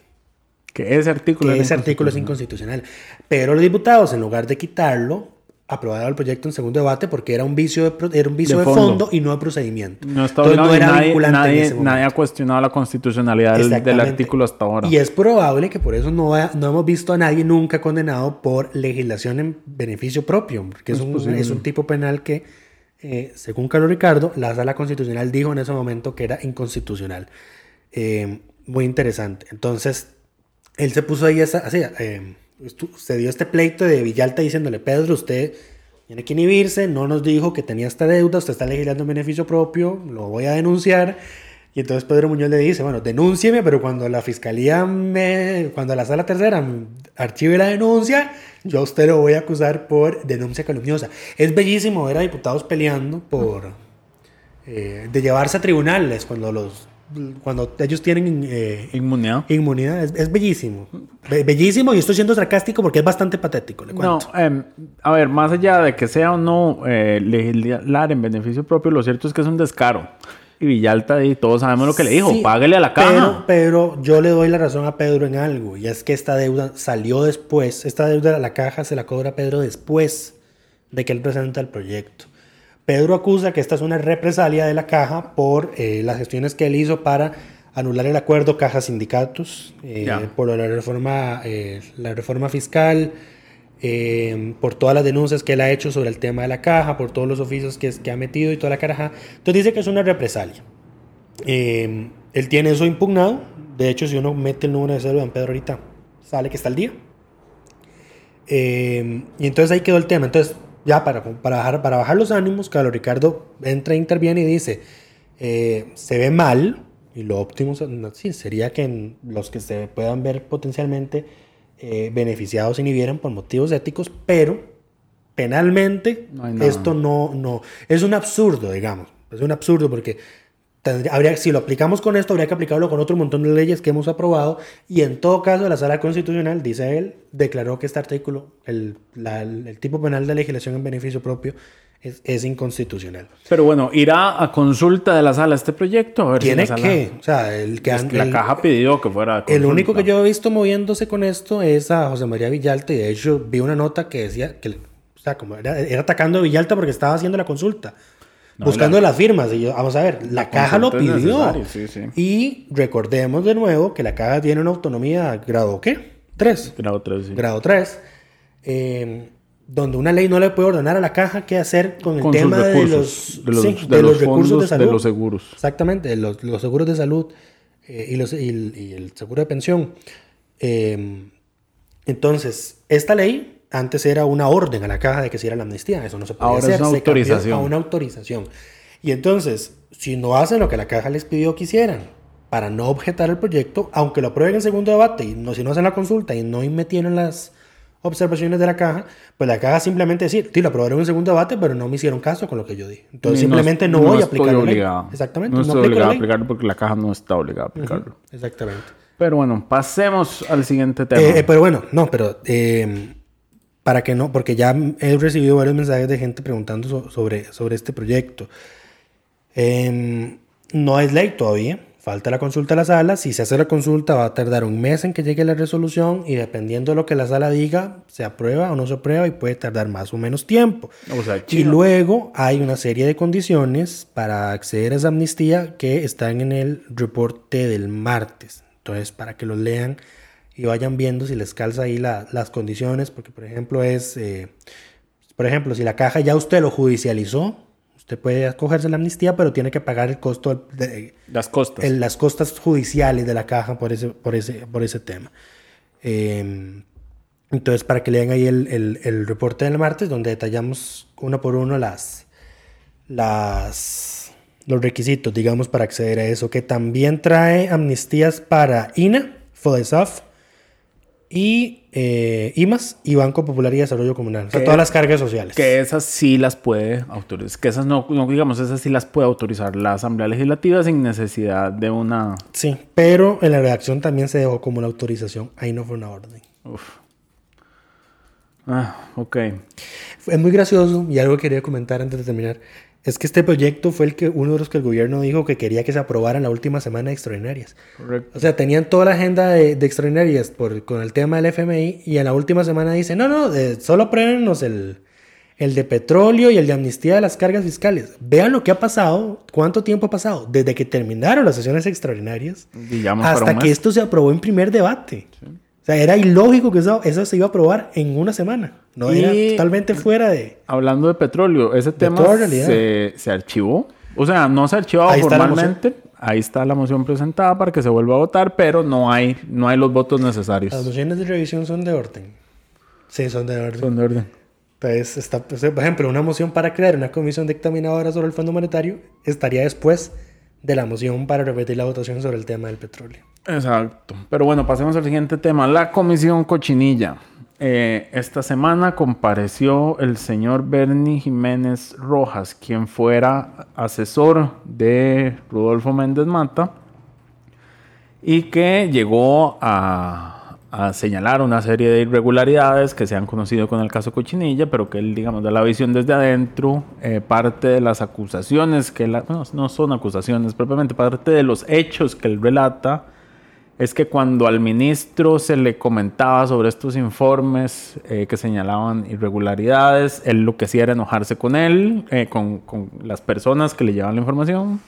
Que ese artículo Que era ese artículo es inconstitucional. Pero los diputados, en lugar de quitarlo, aprobaron el proyecto en segundo debate porque era un vicio de, era un vicio De de, fondo. fondo. y no de procedimiento. No está Entonces, no era nadie, vinculante en nadie, ese momento. nadie ha cuestionado la constitucionalidad del, artículo hasta ahora. Y es probable que por eso no, ha- no hemos visto a nadie nunca condenado por legislación en beneficio propio, porque es, un, es un tipo penal que, eh, según Carlos Ricardo, la sala constitucional dijo en ese momento que era inconstitucional. Eh, muy interesante. Entonces, él se puso ahí esa, así, eh, se dio este pleito de Villalta diciéndole, Pedro, usted tiene que inhibirse, no nos dijo que tenía esta deuda, usted está legislando en beneficio propio, lo voy a denunciar. Y entonces Pedro Muñoz le dice, bueno, denúncieme, pero cuando la fiscalía me, cuando la sala tercera archive la denuncia, yo a usted lo voy a acusar por denuncia calumniosa. Es bellísimo ver a diputados peleando por, eh, de llevarse a tribunales cuando los, cuando ellos tienen eh, Inmunidad. Inmunidad, es, es bellísimo. Be- bellísimo y estoy siendo sarcástico porque es bastante patético, le No, em, a ver, más allá de que sea o no eh, legislar en beneficio propio, lo cierto es que es un descaro. Y Villalta, y todos sabemos lo que le dijo, Sí, páguele a la caja. Pero, pero yo le doy la razón a Pedro en algo, y es que esta deuda salió después. Esta deuda, la caja se la cobra Pedro después de que él presenta el proyecto. Pedro acusa que esta es una represalia de la caja por eh, las gestiones que él hizo para anular el acuerdo caja-sindicatos, eh, por la reforma, eh, la reforma fiscal, eh, por todas las denuncias que él ha hecho sobre el tema de la caja, por todos los oficios que, que ha metido y toda la caraja. Entonces dice que es una represalia. Él tiene eso impugnado. De hecho, si uno mete el número de cédula de don Pedro ahorita, sale que está al día. Y entonces ahí quedó el tema. Entonces, ya para, para, bajar, para bajar los ánimos, Carlos Ricardo entra, interviene y dice, eh, se ve mal, y lo óptimo sí, sería que los que se puedan ver potencialmente eh, beneficiados se inhibieran por motivos éticos, pero penalmente No esto no, no, es un absurdo, digamos, es un absurdo porque tendría- habría, si lo aplicamos con esto, habría que aplicarlo con otro montón de leyes que hemos aprobado y en todo caso la sala constitucional, dice él, declaró que este artículo, el, la- el tipo penal de legislación en beneficio propio, es, es inconstitucional. Pero bueno, irá a consulta de la sala este proyecto. A ver si Tiene la sala- que, o sea, el que, han- la el- caja pidió que fuera. el único que yo he visto moviéndose con esto es a José María Villalta y de hecho vi una nota que decía que, o sea, como era, era atacando a Villalta porque estaba haciendo la consulta, buscando las firmas. Y yo, vamos a ver, la, caja lo pidió. necesaria, sí, sí. Y recordemos de nuevo que la caja tiene una autonomía grado ¿qué? 3. Grado tres, sí. Grado 3. donde una ley no le puede ordenar a la caja qué hacer con el Con tema de los, de los- sí, de de los los recursos de fondos de salud. los seguros. Exactamente, los, los seguros de salud eh, y, los, y el seguro de pensión. Eh, entonces, esta ley antes era una orden a la caja de que se hiciera la amnistía. Eso no se podía Ahora es hacer. una se autorización. A una autorización. Y entonces, si no hacen lo que la caja les pidió que hicieran para no objetar el proyecto, aunque lo aprueben en segundo debate y no, si no hacen la consulta y no metieron las observaciones de la caja, pues la caja simplemente decir, sí, lo aprobaron en segundo debate, pero no me hicieron caso con lo que yo dije. Entonces Y simplemente no, voy a estoy aplicar la ley. obligado. Exactamente. No no estoy obligado a aplicarlo porque la caja no está obligada a aplicarlo. Exactamente. Pero bueno, pasemos al siguiente tema. Eh, eh, pero bueno, no, pero eh, para que no, porque ya he recibido varios mensajes de gente preguntando so- sobre, sobre este proyecto. Eh, no es ley todavía. Falta la consulta a la sala. Si se hace la consulta va a tardar un mes en que llegue la resolución y dependiendo de lo que la sala diga, se aprueba o no se aprueba y puede tardar más o menos tiempo. O sea, Y luego hay una serie de condiciones para acceder a esa amnistía que están en el reporte del martes. Entonces, para que los lean y vayan viendo si les calza ahí la- las condiciones, porque por ejemplo es, eh, por ejemplo, si la caja ya usted lo judicializó, usted puede acogerse la amnistía, pero tiene que pagar el costo de, Las costas. el- las costas judiciales de la caja por ese, por ese, por ese tema. Eh, entonces, para que lean ahí el, el- el reporte del martes, donde detallamos uno por uno las, las, los requisitos, digamos, para acceder a eso, que también trae amnistías para INA, FODESAF y eh, IMAS y Banco Popular y Desarrollo Comunal. O sea, todas las cargas sociales. Que esas sí las puede autorizar. Que esas no, no, digamos, esas sí las puede autorizar la Asamblea Legislativa sin necesidad de una. Sí, pero en la redacción también se dejó como una autorización. Ahí no fue una orden. Uf. Ah, ok. Es muy gracioso y algo que quería comentar antes de terminar. Es que este proyecto fue el que uno de los que el gobierno dijo que quería que se aprobara en la última semana de extraordinarias. Correcto. O sea, tenían toda la agenda de, de extraordinarias por, con el tema del FMI y en la última semana dice, no, no, eh, solo apruébenos el, el de petróleo y el de amnistía de las cargas fiscales. Vean lo que ha pasado, cuánto tiempo ha pasado, desde que terminaron las sesiones extraordinarias hasta que esto se aprobó en primer debate. O sea, era ilógico que eso, eso se iba a aprobar en una semana. No Y- era totalmente fuera de... Hablando de petróleo, ese tema se, se archivó. O sea, no se ha archivado Ahí está la formalmente. Ahí está la moción presentada para que se vuelva a votar, pero no hay, no hay los votos necesarios. Las mociones de revisión son de orden. Sí, son de orden. Son de orden. Entonces, está, por ejemplo, una moción para crear una comisión dictaminadora sobre el Fondo Monetario estaría después de la moción para repetir la votación sobre el tema del petróleo. Exacto. Pero bueno, pasemos al siguiente tema. La comisión cochinilla. Eh, esta semana compareció el señor Bernie Jiménez Rojas, quien fuera asesor de Rodolfo Méndez Mata y que llegó a, a señalar una serie de irregularidades que se han conocido con el caso Cochinilla, pero que él, digamos, da la visión desde adentro, eh, parte de las acusaciones que él, bueno, no son acusaciones propiamente, parte de los hechos que él relata es que cuando al ministro se le comentaba sobre estos informes eh, que señalaban irregularidades, él lo que hacía era enojarse con él, eh, con, con las personas que le llevaban la información.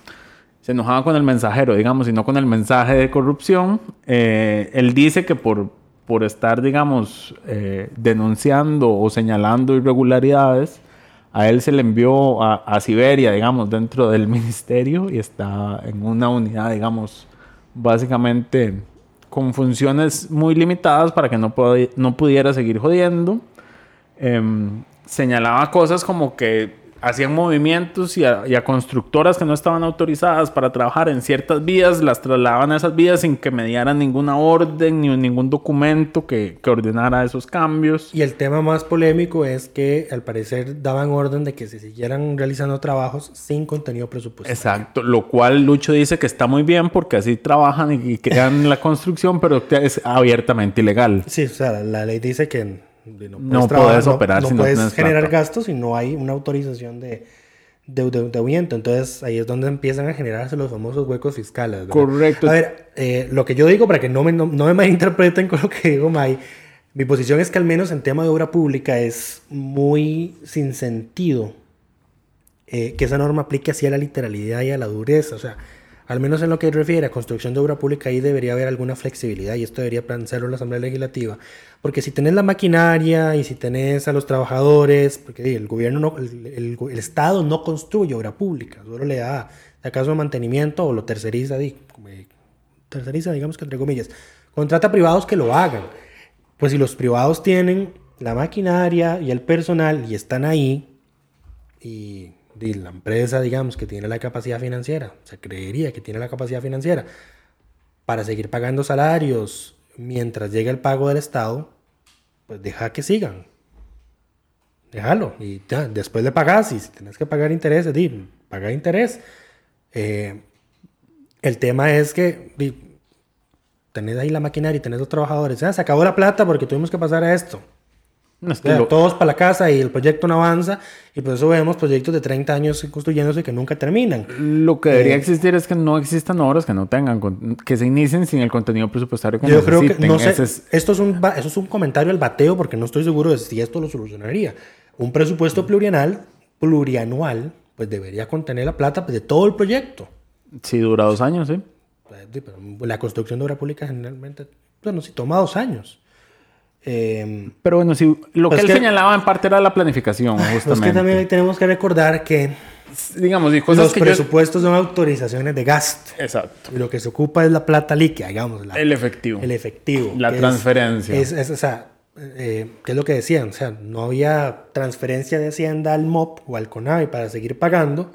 Se enojaba con el mensajero, digamos, y no con el mensaje de corrupción. Eh, él dice que por, por estar, digamos, eh, denunciando o señalando irregularidades, a él se le envió a, Siberia, digamos, dentro del ministerio y está en una unidad, digamos, básicamente con funciones muy limitadas para que no, no pudiera seguir jodiendo. Em, señalaba cosas como que hacían movimientos y a, y a constructoras que no estaban autorizadas para trabajar en ciertas vías, las trasladaban a esas vías sin que mediaran ninguna orden ni ningún documento que, que ordenara esos cambios. Y el tema más polémico es que al parecer daban orden de que se siguieran realizando trabajos sin contenido presupuestario. Exacto, lo cual Lucho dice que está muy bien porque así trabajan y, y crean la construcción, pero es abiertamente ilegal. Sí, o sea, la ley dice que no puedes, No trabajar, puedes operar no, si no puedes tienes generar plata. gastos si no hay una autorización de, de, de- de. Entonces ahí es donde empiezan a generarse los famosos huecos fiscales. ¿verdad? Correcto. A ver, eh, lo que yo digo, para que no me, no, no me malinterpreten con lo que digo, May, mi posición es que al menos en tema de obra pública es muy sin sentido eh, que esa norma aplique así a la literalidad y a la dureza. O sea, al menos en lo que refiere a construcción de obra pública, ahí debería haber alguna flexibilidad y esto debería plantearlo la Asamblea Legislativa. Porque si tenés la maquinaria y si tenés a los trabajadores, porque el gobierno, no, el, Estado no construye obra pública, solo le da, acaso, mantenimiento o lo eh, terceriza, digamos que entre comillas, contrata privados que lo hagan. Pues si los privados tienen la maquinaria y el personal y están ahí, y, y la empresa, digamos, que tiene la capacidad financiera, se creería que tiene la capacidad financiera para seguir pagando salarios mientras llega el pago del Estado, pues deja que sigan. Déjalo. Y después le pagas y si tienes que pagar intereses, di, paga interés. Eh, el tema es que di, tenés ahí la maquinaria y tenés los trabajadores. "Ah, se acabó la plata porque tuvimos que pasar a esto. No, es O que sea, lo- Todos para la casa y el proyecto no avanza y por eso vemos proyectos de 30 años construyéndose que nunca terminan. Lo que debería Eh, existir es que no existan obras que no tengan, que se inicien sin el contenido presupuestario que Yo creo que, necesiten. no sé, Ese es- esto es un, eso es un comentario al bateo porque no estoy seguro de si esto lo solucionaría. Un presupuesto plurianual, plurianual, pues debería contener la plata pues, de todo el proyecto. sí dura dos años, ¿sí? Pues, La construcción de obra pública generalmente, bueno, sí toma dos años. Eh, Pero bueno, sí, lo que él que- señalaba en parte era la planificación, justamente. que también tenemos que recordar que Digamos, y cosas los que yo- presupuestos son autorizaciones de gasto. Exacto. Y lo que se ocupa es la plata líquida, digamos. la- El efectivo. el efectivo. La que es- transferencia. Es, es, o sea, eh, ¿qué es lo que decían? O sea, no había transferencia de Hacienda al MOP o al CONAVI para seguir pagando,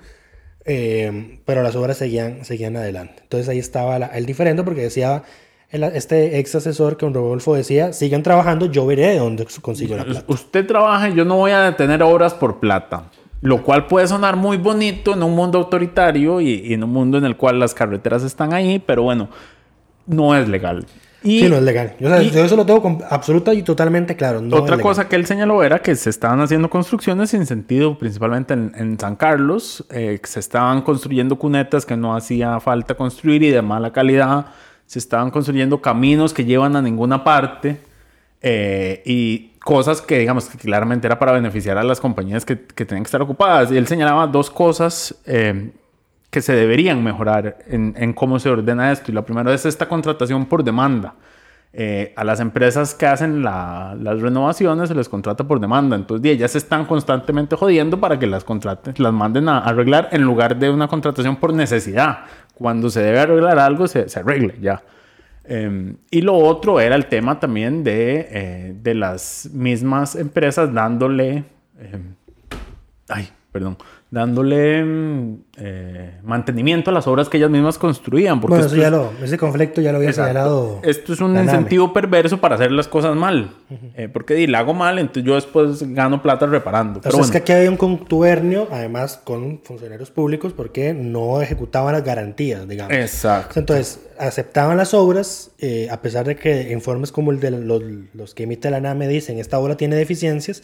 eh, pero las obras seguían, seguían adelante. Entonces ahí estaba la- el diferente porque decía el- este ex asesor que don Rodolfo decía, sigan trabajando, yo veré de dónde consigo la plata. Usted trabaja y yo no voy a detener obras por plata. Lo cual puede sonar muy bonito en un mundo autoritario y, y en un mundo en el cual las carreteras están ahí, pero bueno, no es legal. Y Sí, no es legal. Yo, y- yo eso lo tengo absoluta y totalmente claro. no otra cosa que él señaló era que se estaban haciendo construcciones sin sentido, principalmente en, en San Carlos, eh, se estaban construyendo cunetas que no hacía falta construir y de mala calidad, se estaban construyendo caminos que llevan a ninguna parte eh, y cosas que digamos que claramente era para beneficiar a las compañías que, que tenían que estar ocupadas. Y él señalaba dos cosas eh, que se deberían mejorar en, en cómo se ordena esto. Y la primera es esta contratación por demanda. Eh, a las empresas que hacen la- las renovaciones se les contrata por demanda. Entonces, ellas están constantemente jodiendo para que las contraten, las manden a arreglar en lugar de una contratación por necesidad. Cuando se debe arreglar algo, se, se arregle ya. Eh, y lo otro era el tema también de, eh, de las mismas empresas dándole, eh, ay, perdón, dándole mm, eh, mantenimiento a las obras que ellas mismas construían. Porque Bueno, eso ya es- lo, ese conflicto ya lo había Exacto. señalado. Esto es un incentivo perverso para hacer las cosas mal. Eh, porque di, la hago mal, entonces yo después gano plata reparando. Pero sea, es bueno, que aquí había un contubernio, además con funcionarios públicos, porque no ejecutaban las garantías, digamos. Exacto. Entonces, aceptaban las obras, eh, a pesar de que informes como el de los, los que emite la NAME dicen, esta obra tiene deficiencias,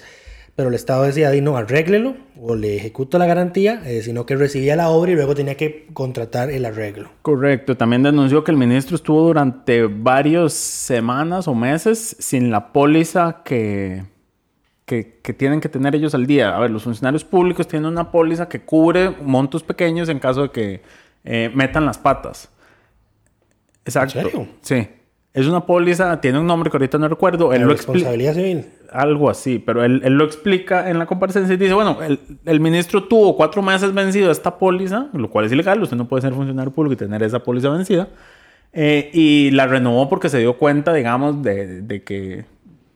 pero el Estado decía, "Di, no, arréglelo, o le ejecuto la garantía, eh, sino que recibía la obra y luego tenía que contratar el arreglo. Correcto. También denunció que el ministro estuvo durante varias semanas o meses sin la póliza que, que, que tienen que tener ellos al día. A ver, los funcionarios públicos tienen una póliza que cubre montos pequeños en caso de que eh, metan las patas. Exacto. ¿En serio? Sí. Es una póliza, tiene un nombre que ahorita no recuerdo. Él La lo responsabilidad civil. Algo así, pero él, él lo explica en la comparecencia y dice, bueno, el, el ministro tuvo cuatro meses vencido esta póliza, lo cual es ilegal, usted no puede ser funcionario público y tener esa póliza vencida, eh, y la renovó porque se dio cuenta, digamos, de, de que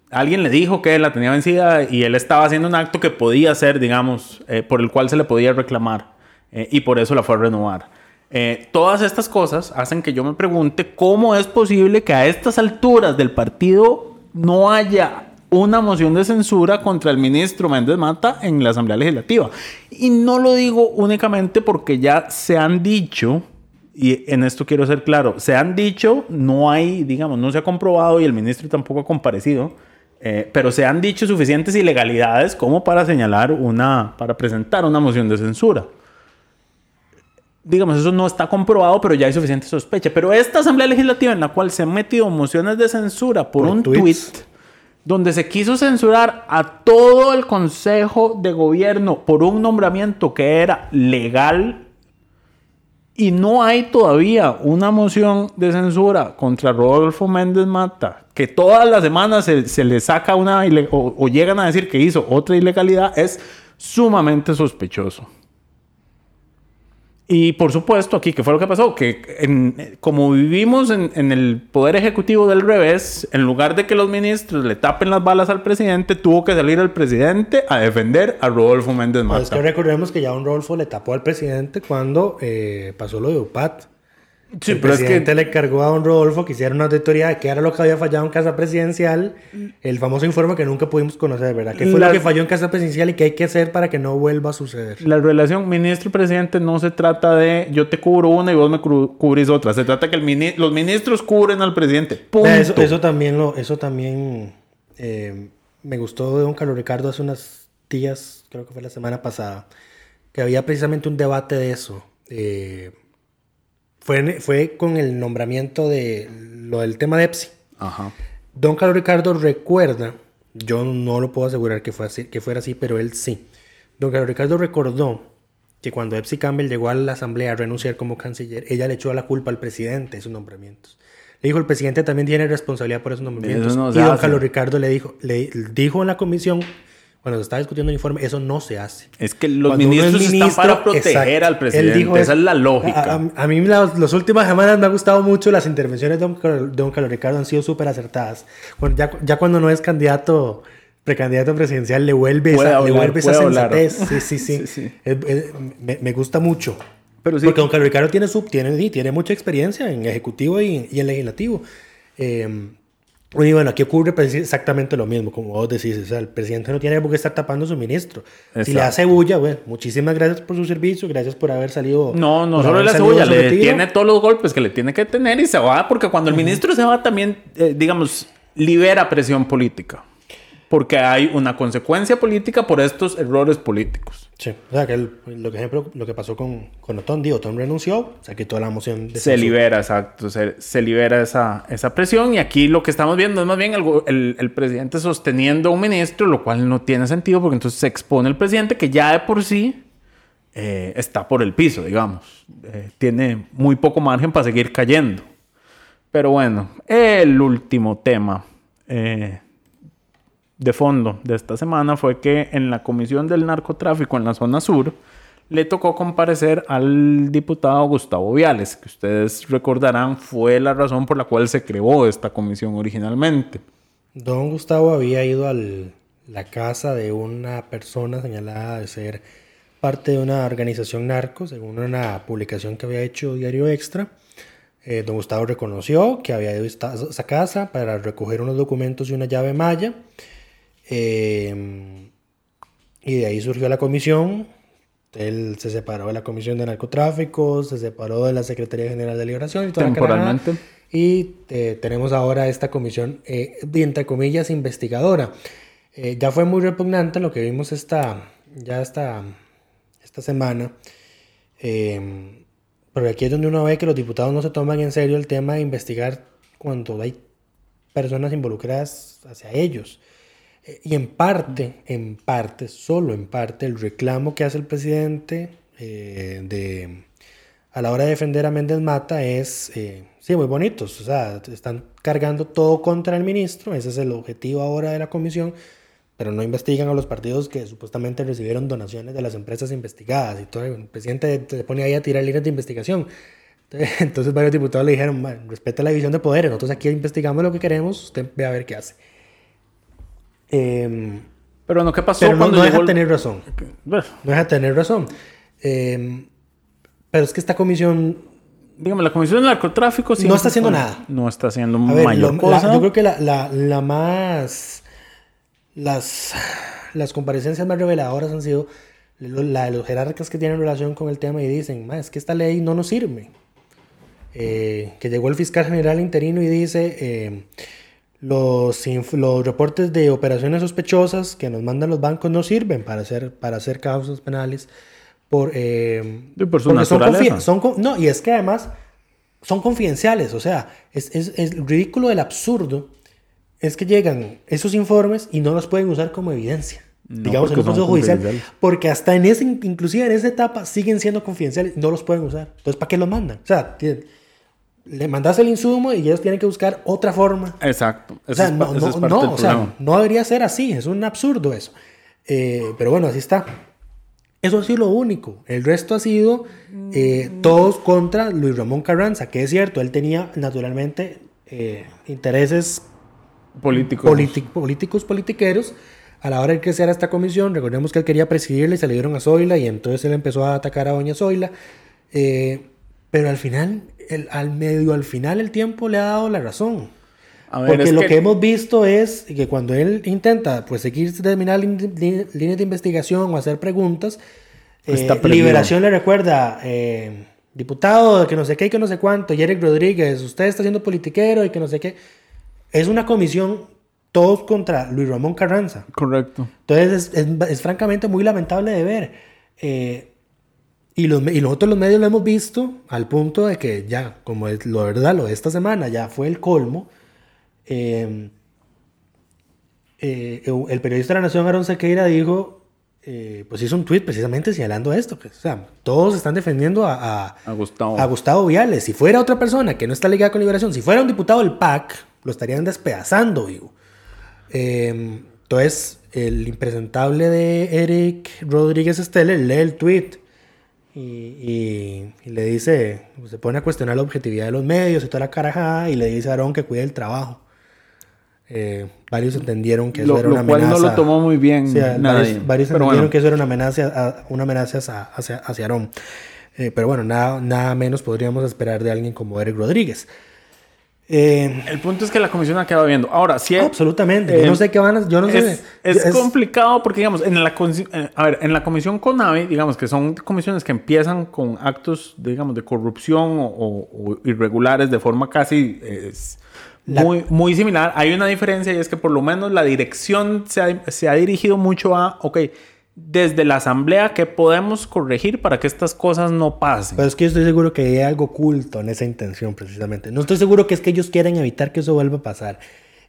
alguien le dijo que la tenía vencida y él estaba haciendo un acto que podía ser, digamos, eh, por el cual se le podía reclamar, eh, y por eso la fue a renovar. Eh, todas estas cosas hacen que yo me pregunte cómo es posible que a estas alturas del partido no haya una moción de censura contra el ministro Méndez Mata en la Asamblea Legislativa. Y no lo digo únicamente porque ya se han dicho, y en esto quiero ser claro, se han dicho, no hay, digamos, no se ha comprobado y el ministro tampoco ha comparecido, eh, pero se han dicho suficientes ilegalidades como para señalar una, para presentar una moción de censura digamos, eso no está comprobado, pero ya hay suficiente sospecha. Pero esta Asamblea Legislativa en la cual se han metido mociones de censura por, Por un tweet donde se quiso censurar a todo el Consejo de Gobierno por un nombramiento que era legal y no hay todavía una moción de censura contra Rodolfo Méndez Mata, que todas las semanas se, se le saca una o, o llegan a decir que hizo otra ilegalidad, es sumamente sospechoso. Y por supuesto, aquí, ¿qué fue lo que pasó? Que en- como vivimos en, en el Poder Ejecutivo del revés, en lugar de que los ministros le tapen las balas al presidente, tuvo que salir el presidente a defender a Rodolfo Méndez Pero es Mata. que recordemos que ya un Rolfo le tapó al presidente cuando eh, pasó lo de UPAT. Sí, el pero es que- presidente le cargó a don Rodolfo que hiciera una auditoría de qué era lo que había fallado en Casa Presidencial. El famoso informe que nunca pudimos conocer, ¿verdad? ¿Qué fue Las- lo que falló en Casa Presidencial y qué hay que hacer para que no vuelva a suceder? La relación ministro-presidente no se trata de yo te cubro una y vos me cru- cubrís otra. Se trata que el mini- los ministros cubren al presidente. Punto. Eso, eso también lo, eso también eh, me gustó de don Carlos Ricardo hace unos días, creo que fue la semana pasada, que había precisamente un debate de eso. Eh, fue, fue con el nombramiento de lo del tema de EPSI. Ajá. Don Carlos Ricardo recuerda, yo no lo puedo asegurar que, fue así, que fuera así, pero él sí. Don Carlos Ricardo recordó que cuando Epsi Campbell llegó a la asamblea a renunciar como canciller, ella le echó la culpa al presidente de sus nombramientos. Le dijo, el presidente también tiene responsabilidad por esos nombramientos. Eso no y don. Carlos Ricardo le dijo, le dijo en la comisión, cuando se estaba discutiendo el informe, eso no se hace. Es que los Cuando uno es ministros están ministro, para proteger exacto. al presidente. dijo Esa es la lógica. A, a- a mí las, las últimas semanas me ha gustado mucho las intervenciones de don, don Carlos Ricardo han sido súper acertadas. Ya, ya cuando no es candidato, precandidato presidencial, le vuelve Puede esa, le hablar, vuelve esa sensatez. Sí, sí, sí. Sí, sí. Es- es- me, me gusta mucho. Pero sí. Porque don Carlos Ricardo tiene, su, tiene, tiene mucha experiencia en ejecutivo y, y en legislativo. Eh, y bueno, aquí ocurre exactamente lo mismo, como vos decís. O sea, el presidente no tiene por qué estar tapando a su ministro. Si le hace bulla, bueno, muchísimas gracias por su servicio, gracias por haber salido. No, no solo haber la salido cebolla, a su le tiene todos los golpes que le tiene que tener y se va, porque cuando el ministro se va también, eh, digamos, libera presión política. Porque hay una consecuencia política por estos errores políticos. Sí, o sea, que el- lo, que ejemplo, lo que pasó con, con Otón, digo, Otón renunció, o sea, quitó la moción de Se censura. libera, exacto, se, se libera esa, esa presión y aquí lo que estamos viendo es más bien el, el- el presidente sosteniendo a un ministro, lo cual no tiene sentido porque entonces se expone el presidente que ya de por sí eh, está por el piso, digamos. Eh, tiene muy poco margen para seguir cayendo. Pero bueno, el último tema eh, de fondo de esta semana fue que en la Comisión del Narcotráfico en la zona sur le tocó comparecer al diputado Gustavo Viales, que ustedes recordarán fue la razón por la cual se creó esta comisión originalmente. Don Gustavo había ido a la casa de una persona señalada de ser parte de una organización narco, según una publicación que había hecho Diario Extra. Eh, don Gustavo reconoció que había ido a esa casa para recoger unos documentos y una llave maya. Eh, y de ahí surgió la comisión. Él se separó de la comisión de narcotráfico, se separó de la Secretaría General de Liberación y toda la. Temporalmente. Y eh, tenemos ahora esta comisión, eh, de, entre comillas, investigadora. Eh, ya fue muy repugnante lo que vimos esta, ya esta, esta semana. Eh, pero aquí es donde uno ve que los diputados no se toman en serio el tema de investigar cuando hay personas involucradas hacia ellos. Y en parte, en parte, solo en parte, el reclamo que hace el presidente eh, de, a la hora de defender a Méndez Mata es, eh, sí, muy bonitos. O sea, están cargando todo contra el ministro. Ese es el objetivo ahora de la comisión. Pero no investigan a los partidos que supuestamente recibieron donaciones de las empresas investigadas. Y todo el presidente se pone ahí a tirar líneas de investigación. Entonces varios diputados le dijeron, "Man, respeta la división de poderes. Nosotros aquí investigamos lo que queremos. Usted ve a ver qué hace. Em, Pero no, ¿qué pasó pero no, cuando no deja el- tener razón. No deja tener razón. Eh, pero es que esta comisión, Dígame, la Comisión del Narcotráfico No está haciendo nada. No está haciendo a ver, mayor lo- la- cosa. yo creo que la, la- la más, las, las comparecencias más reveladoras han sido la de los jerarcas que tienen relación con el tema y dicen, "Ma, es que esta ley no nos sirve. Eh, que llegó el fiscal general interino y dice, eh, los, los reportes de operaciones sospechosas que nos mandan los bancos no sirven para hacer, para hacer causas penales. Por, eh, Y por su son naturaleza. son con- no, y es que además son confidenciales. O sea, es, es, es ridículo del absurdo. Es que llegan esos informes y no los pueden usar como evidencia. No, digamos, en un proceso son judicial. Porque hasta en ese, inclusive en esa etapa, siguen siendo confidenciales no los pueden usar. Entonces, ¿para qué los mandan? O sea, tienen- le mandas el insumo y ellos tienen que buscar otra forma. Exacto. O Ese sea, es, no, no, no, del o sea, problema. no debería ser así. Es un absurdo eso. Eh, pero bueno, así está. Eso ha sido lo único. El resto ha sido eh, todos contra Luis Ramón Carranza, que es cierto, él tenía naturalmente eh, intereses Político. politi- políticos, politiqueros. A la hora de crecer a esta comisión, recordemos que él quería presidirle y se le dieron a Zoila y entonces él empezó a atacar a doña Zoila. Eh, pero al final, el, al medio, al final el tiempo le ha dado la razón. A ver, Porque lo que- que... hemos visto es que cuando él intenta pues seguir lin- líneas de investigación o hacer preguntas, eh. Liberación le recuerda, eh, diputado, que no sé qué y que no sé cuánto, y Eric Rodríguez, usted está siendo politiquero y que no sé qué. Es una comisión todos contra Luis Ramón Carranza. Correcto. Entonces es, es- es francamente muy lamentable de ver. Eh, y, los, y nosotros los medios lo hemos visto al punto de que ya, como es lo verdad, lo de esta semana ya fue el colmo. Eh, eh, el periodista de la Nación, Aaron Sequeira, dijo, eh, pues hizo un tweet precisamente señalando esto. Que, o sea, todos están defendiendo a, a, A Gustavo. a Gustavo Viales. Si fuera otra persona que no está ligada con Liberación, si fuera un diputado del PAC, lo estarían despedazando, digo. Eh, entonces, el impresentable de Eric Rodríguez Steller lee el tweet y, y- y le dice, se pone a cuestionar la objetividad de los medios y toda la carajada y le dice a Aarón que cuide el trabajo. Eh, varios entendieron que eso Lo, era lo una cual amenaza. no lo tomó muy bien Sí, a- nadie. varios, varios entendieron bueno. que eso era una amenaza, una amenaza hacia, hacia, hacia Aarón. Eh, pero bueno, nada, nada menos podríamos esperar de alguien como Eric Rodríguez. Eh, El punto es que la comisión ha quedado viendo. Ahora, sí. absolutamente. eh, yo no sé qué van a... Yo no sé... es, es es- complicado porque, digamos, en la, eh, a ver, en la comisión CONAVI, digamos que son comisiones que empiezan con actos, digamos, de corrupción o, o- o irregulares de forma casi es La- muy, muy similar. Hay una diferencia y es que por lo menos la dirección se ha, se ha dirigido mucho a, ok, desde la asamblea, ¿qué podemos corregir para que estas cosas no pasen? Pero es que yo estoy seguro que hay algo oculto en esa intención, precisamente. No estoy seguro que es que ellos quieren evitar que eso vuelva a pasar.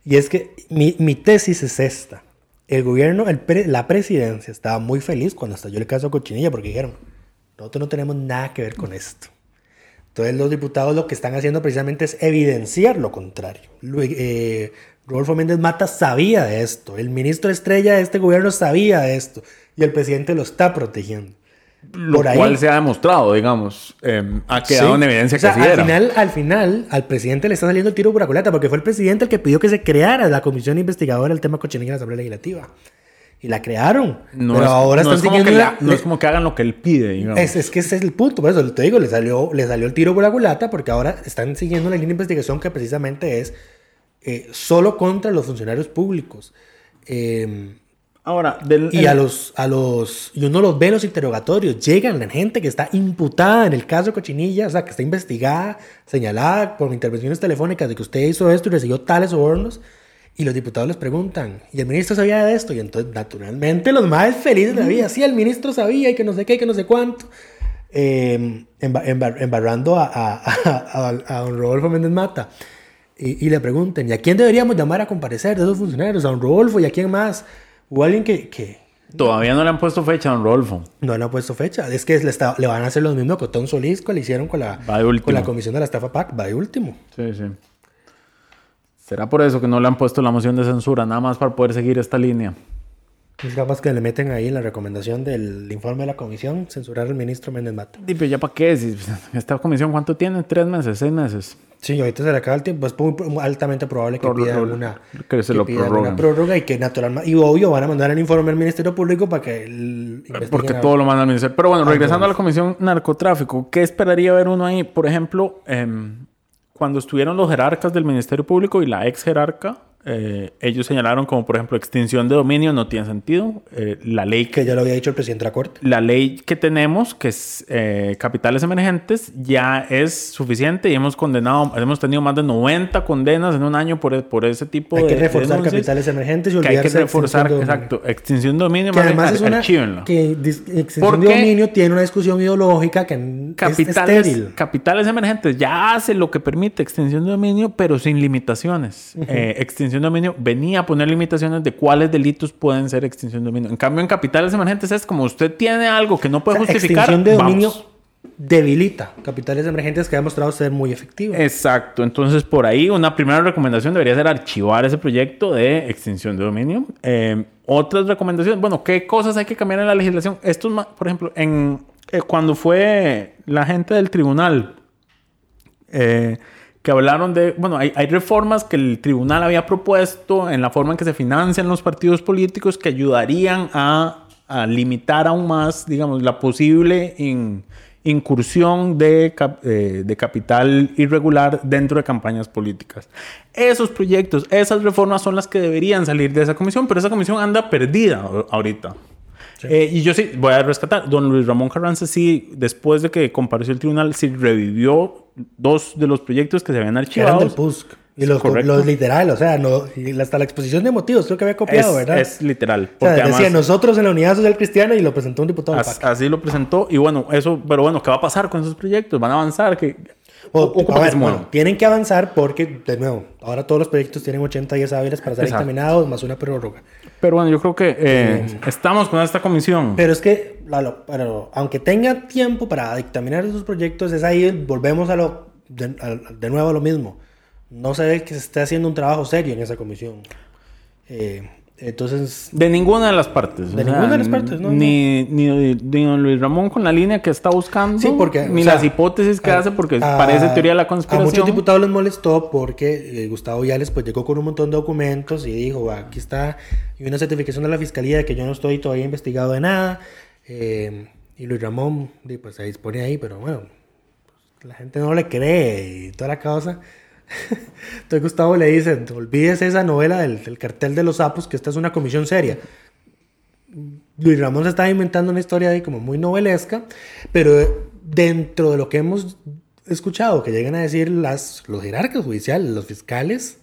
Y es que mi, mi tesis es esta. El gobierno, el pre- la presidencia estaba muy feliz cuando estalló el caso Cochinilla porque dijeron, nosotros no tenemos nada que ver con esto. Entonces los diputados lo que están haciendo precisamente es evidenciar lo contrario. Eh, Rodolfo Méndez Mata sabía de esto, el ministro estrella de este gobierno sabía de esto y el presidente lo está protegiendo. lo por ahí- cual se ha demostrado, digamos, eh, ha quedado Sí. en evidencia O sea, que así al era. final, al final, al presidente le está saliendo el tiro por la culata porque fue el presidente el que pidió que se creara la comisión investigadora del tema cochinilla en la Asamblea Legislativa. Y la crearon. No pero es, ahora no están es como siguiendo que la- la- no es como que hagan lo que él pide, digamos. es, es que ese es el punto, por eso te digo, le salió, le salió el tiro por la culata porque ahora están siguiendo la línea de investigación que precisamente es eh, solo contra los funcionarios públicos. Eh, Ahora, del, y el- a los, a los, y uno los ve en los interrogatorios, llegan la gente que está imputada en el caso de Cochinilla, o sea, que está investigada, señalada por intervenciones telefónicas de que usted hizo esto y recibió tales sobornos, y los diputados les preguntan, ¿y el ministro sabía de esto? Y entonces, naturalmente, los más felices de la vida, sí, el ministro sabía y que no sé qué, y que no sé cuánto, eh, emba- emba- embarrando a, a, a, a- a don Rodolfo Méndez Mata. Y, y le pregunten, ¿y a quién deberíamos llamar a comparecer de esos funcionarios? A don Rodolfo y a quién más. O alguien que, que todavía no le han puesto fecha a don Rodolfo. no le han puesto fecha. Es que le, está- le van a hacer lo mismo que Otón Solís que le hicieron con la, con la comisión de la estafa PAC. Va de último. Sí, sí. ¿Será por eso que no le han puesto la moción de censura? Nada más para poder seguir esta línea. Es capaz que le meten ahí la recomendación del informe de la comisión censurar al ministro Méndez Mata. Y pero ya para qué, si esta comisión cuánto tiene, tres meses, seis meses. Sí, ahorita se le acaba el tiempo. Es muy, altamente probable que pidan una, que se lo pidan una prórroga y que naturalmente, y obvio, van a mandar el informe al Ministerio Público para que el, Porque todo lo manda al ministerio. Pero bueno, Ah, regresando a la comisión narcotráfico, ¿qué esperaría ver uno ahí? Por ejemplo, em, cuando estuvieron los jerarcas del Ministerio Público y la ex jerarca, eh, ellos señalaron como, por ejemplo, extinción de dominio no tiene sentido. Eh, la ley que ya lo había dicho el presidente de la Corte. la ley que tenemos, que es eh, capitales emergentes, ya es suficiente y hemos condenado, hemos tenido más de 90 condenas en un año por, por ese tipo Hay de que reforzar denuncias, capitales emergentes y que hay que reforzar, de exacto, extinción de dominio, Que además es una que extinción ¿Por de dominio tiene una discusión ideológica que n- es Capitales, estéril. capitales emergentes ya hace lo que permite extinción de dominio, pero sin limitaciones. Extinción de dominio venía a poner limitaciones de cuáles delitos pueden ser extinción de dominio. En cambio, en capitales emergentes es como usted tiene algo que no puede O sea, justificar. extinción de dominio vamos. debilita capitales emergentes que ha demostrado ser muy efectivo. Exacto, entonces por ahí una primera recomendación debería ser archivar ese proyecto de extinción de dominio. Eh, otras recomendaciones, bueno, ¿qué cosas hay que cambiar en la legislación? Esto es, ma- por ejemplo, en, eh, cuando fue la gente del tribunal eh, que hablaron de, bueno, hay, hay reformas que el tribunal había propuesto en la forma en que se financian los partidos políticos que ayudarían a, limitar aún más, digamos, la posible in- incursión de, eh, de capital irregular dentro de campañas políticas. Esos proyectos, esas reformas son las que deberían salir de esa comisión, pero esa comisión anda perdida a- Eh, y yo sí, voy a rescatar, don Luis Ramón Carranza sí, después de que compareció el tribunal, sí revivió dos de los proyectos que se habían que eran archivado. del PUSC. Y los, los literal, o sea, no, y hasta la exposición de motivos, creo que había copiado, es, ¿verdad? es literal. o sea, porque decía además- nosotros en la Unidad Social Cristiana y lo presentó un diputado As- así lo presentó y bueno, eso, pero bueno, ¿qué va a pasar con esos proyectos? ¿Van a avanzar? ¿Qué, O- ocupa ver, bueno, tienen que avanzar porque, de nuevo, ahora todos los proyectos tienen 80 días hábiles para ser Exacto. examinados, más una prórroga. Pero bueno, yo creo que eh, estamos con esta comisión. Pero es que, lo- pero aunque tenga tiempo para dictaminar esos proyectos, es ahí, volvemos a lo, de, a- de nuevo a lo mismo. No se ve que se esté haciendo un trabajo serio en esa comisión. Eh, entonces, De ninguna de las partes. De ninguna de las partes, no, Ni, ni, ni don Luis Ramón con la línea que está buscando. Sí, porque, Ni o sea, las hipótesis que a- hace, porque a- parece teoría de la A conspiración. muchos diputados les molestó porque eh, Gustavo Viales pues llegó con un montón de documentos y dijo, "Va, aquí está y una certificación de la fiscalía de que yo no estoy todavía investigado de nada. Eh, y Luis Ramón pues se dispone ahí, pero bueno, pues, la gente no le cree y toda la causa. Entonces Gustavo le dice, olvídese esa novela del, del cartel de los sapos, que esta es una comisión seria. Luis Ramón se estaba inventando una historia ahí como muy novelesca, pero dentro de lo que hemos escuchado que llegan a decir las, los jerarcas judiciales, los fiscales,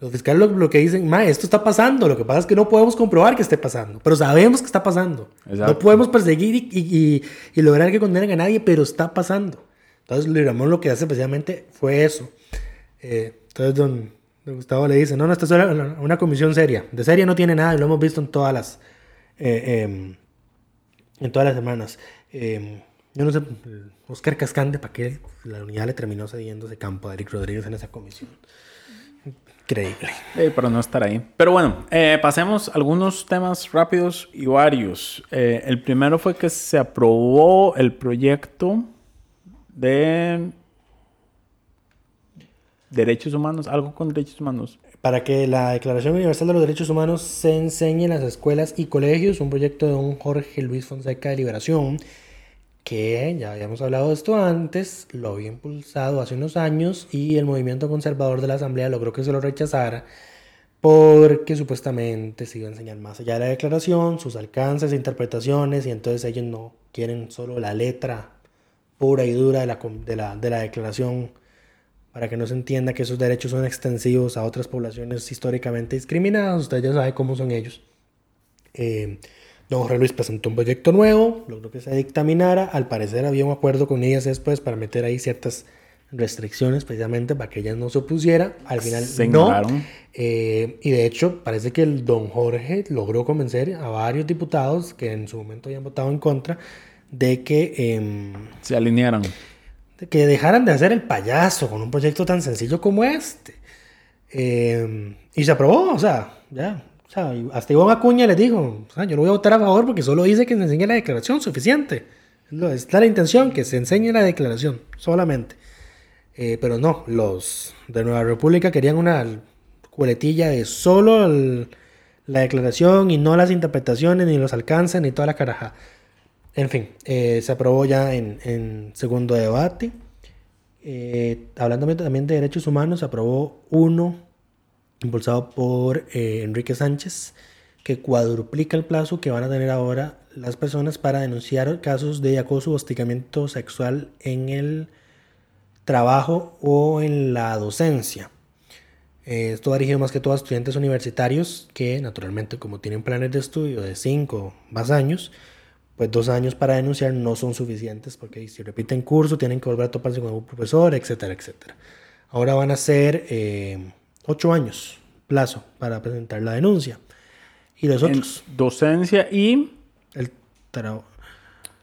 los fiscales lo, lo que dicen, ma, esto está pasando, lo que pasa es que no podemos comprobar que esté pasando, pero sabemos que está pasando. Exacto. No podemos perseguir y, y- y- y lograr que condenen a nadie, pero está pasando. Entonces Luis Ramón lo que hace precisamente fue eso. Eh, entonces don, don Gustavo le dice, no, no, esta es una, comisión seria. De seria no tiene nada lo hemos visto en todas las... eh, em, en todas las semanas. Eh, yo no sé, Oscar Cascande, ¿para qué la unidad le terminó cediendo ese campo a Eric Rodríguez en esa comisión? Increíble. Eh, para no estar ahí. Pero bueno, eh, pasemos algunos temas rápidos y varios. Eh, el primero fue que se aprobó el proyecto de derechos humanos, algo con derechos humanos. Para que la Declaración Universal de los Derechos Humanos se enseñe en las escuelas y colegios, un proyecto de don Jorge Luis Fonseca de Liberación, que ya habíamos hablado de esto antes, lo había impulsado hace unos años y el movimiento conservador de la Asamblea logró que se lo rechazara porque supuestamente se iba a enseñar más allá de la declaración, sus alcances, interpretaciones, y entonces ellos no quieren solo la letra pura y dura de la, de la, de la declaración para que no se entienda que esos derechos son extensivos a otras poblaciones históricamente discriminadas. Usted ya sabe cómo son ellos. Eh, don Jorge Luis presentó un proyecto nuevo, logró que se dictaminara. Al parecer había un acuerdo con ellas después para meter ahí ciertas restricciones precisamente para que ellas no se opusiera. Al final Se no. Eh, y de hecho parece que el don Jorge logró convencer a varios diputados que en su momento habían votado en contra de que... em, Se alinearon. Que dejaran de hacer el payaso con un proyecto tan sencillo como este. Eh, y se aprobó, o sea, ya. Hasta Iván Acuña les dijo, yo no voy a votar a favor porque solo dice que se enseñe la declaración, suficiente. Está la intención, que se enseñe la declaración, solamente. Eh, pero no, los de Nueva República querían una culetilla de solo la declaración y no las interpretaciones, ni los alcances, ni toda la caraja. En fin, eh, se aprobó ya en, segundo debate. Eh, hablando también de derechos humanos, se aprobó uno impulsado por eh, Enrique Sánchez que cuadruplica el plazo que van a tener ahora las personas para denunciar casos de acoso o hostigamiento sexual en el trabajo o en la docencia. Eh, esto va dirigido más que todo a estudiantes universitarios que naturalmente como tienen planes de estudio de 5 más años, pues dos años para denunciar no son suficientes porque si repiten curso tienen que volver a toparse con un profesor, etcétera, etcétera. Ahora van a ser eh, ocho años plazo para presentar la denuncia. Y los En otros, docencia y, el trabajo.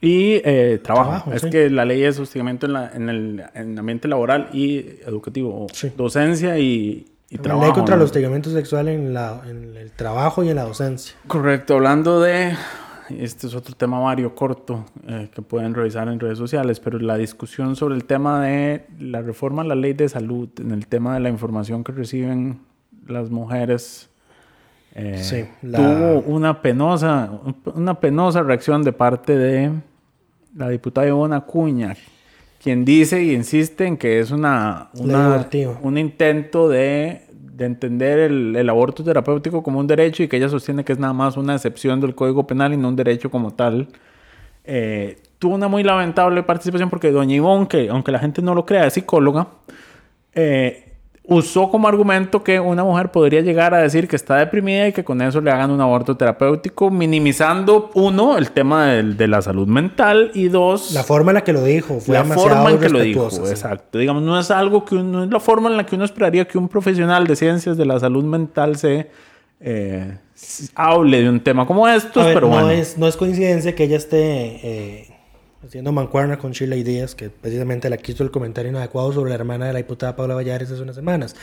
y eh, trabajo. Trabajo, es sí. que la ley es hostigamiento en, la- en el, en el ambiente laboral y educativo. Sí. Docencia y, y La trabajo. ley contra ¿no? el hostigamiento sexual en, la, en el trabajo y en la docencia. Correcto, hablando de, este es otro tema vario corto eh, que pueden revisar en redes sociales, pero la discusión sobre el tema de la reforma a la ley de salud, en el tema de la información que reciben las mujeres, eh, Sí, la- tuvo una penosa, una penosa reacción de parte de la diputada Ivona Cuña, quien dice y insiste en que es una, una- un intento de, de entender el, el aborto terapéutico como un derecho y que ella sostiene que es nada más una excepción del Código Penal y no un derecho como tal. Eh, tuvo una muy lamentable participación porque doña Ivonne, que aunque la gente no lo crea, es psicóloga, eh, usó como argumento que una mujer podría llegar a decir que está deprimida y que con eso le hagan un aborto terapéutico, minimizando, uno, el tema de, la salud mental y dos, La forma en la que lo dijo fue la demasiado forma en que lo dijo. sí. Exacto. Digamos, no es algo que uno, no es la forma en la que uno esperaría que un profesional de ciencias de la salud mental se eh, hable de un tema como estos, ver, pero no, bueno. es, no es coincidencia que ella esté eh, haciendo mancuerna con Shirley Díaz, que precisamente la quiso el comentario inadecuado sobre la hermana de la diputada Paula Vallares hace unas semanas.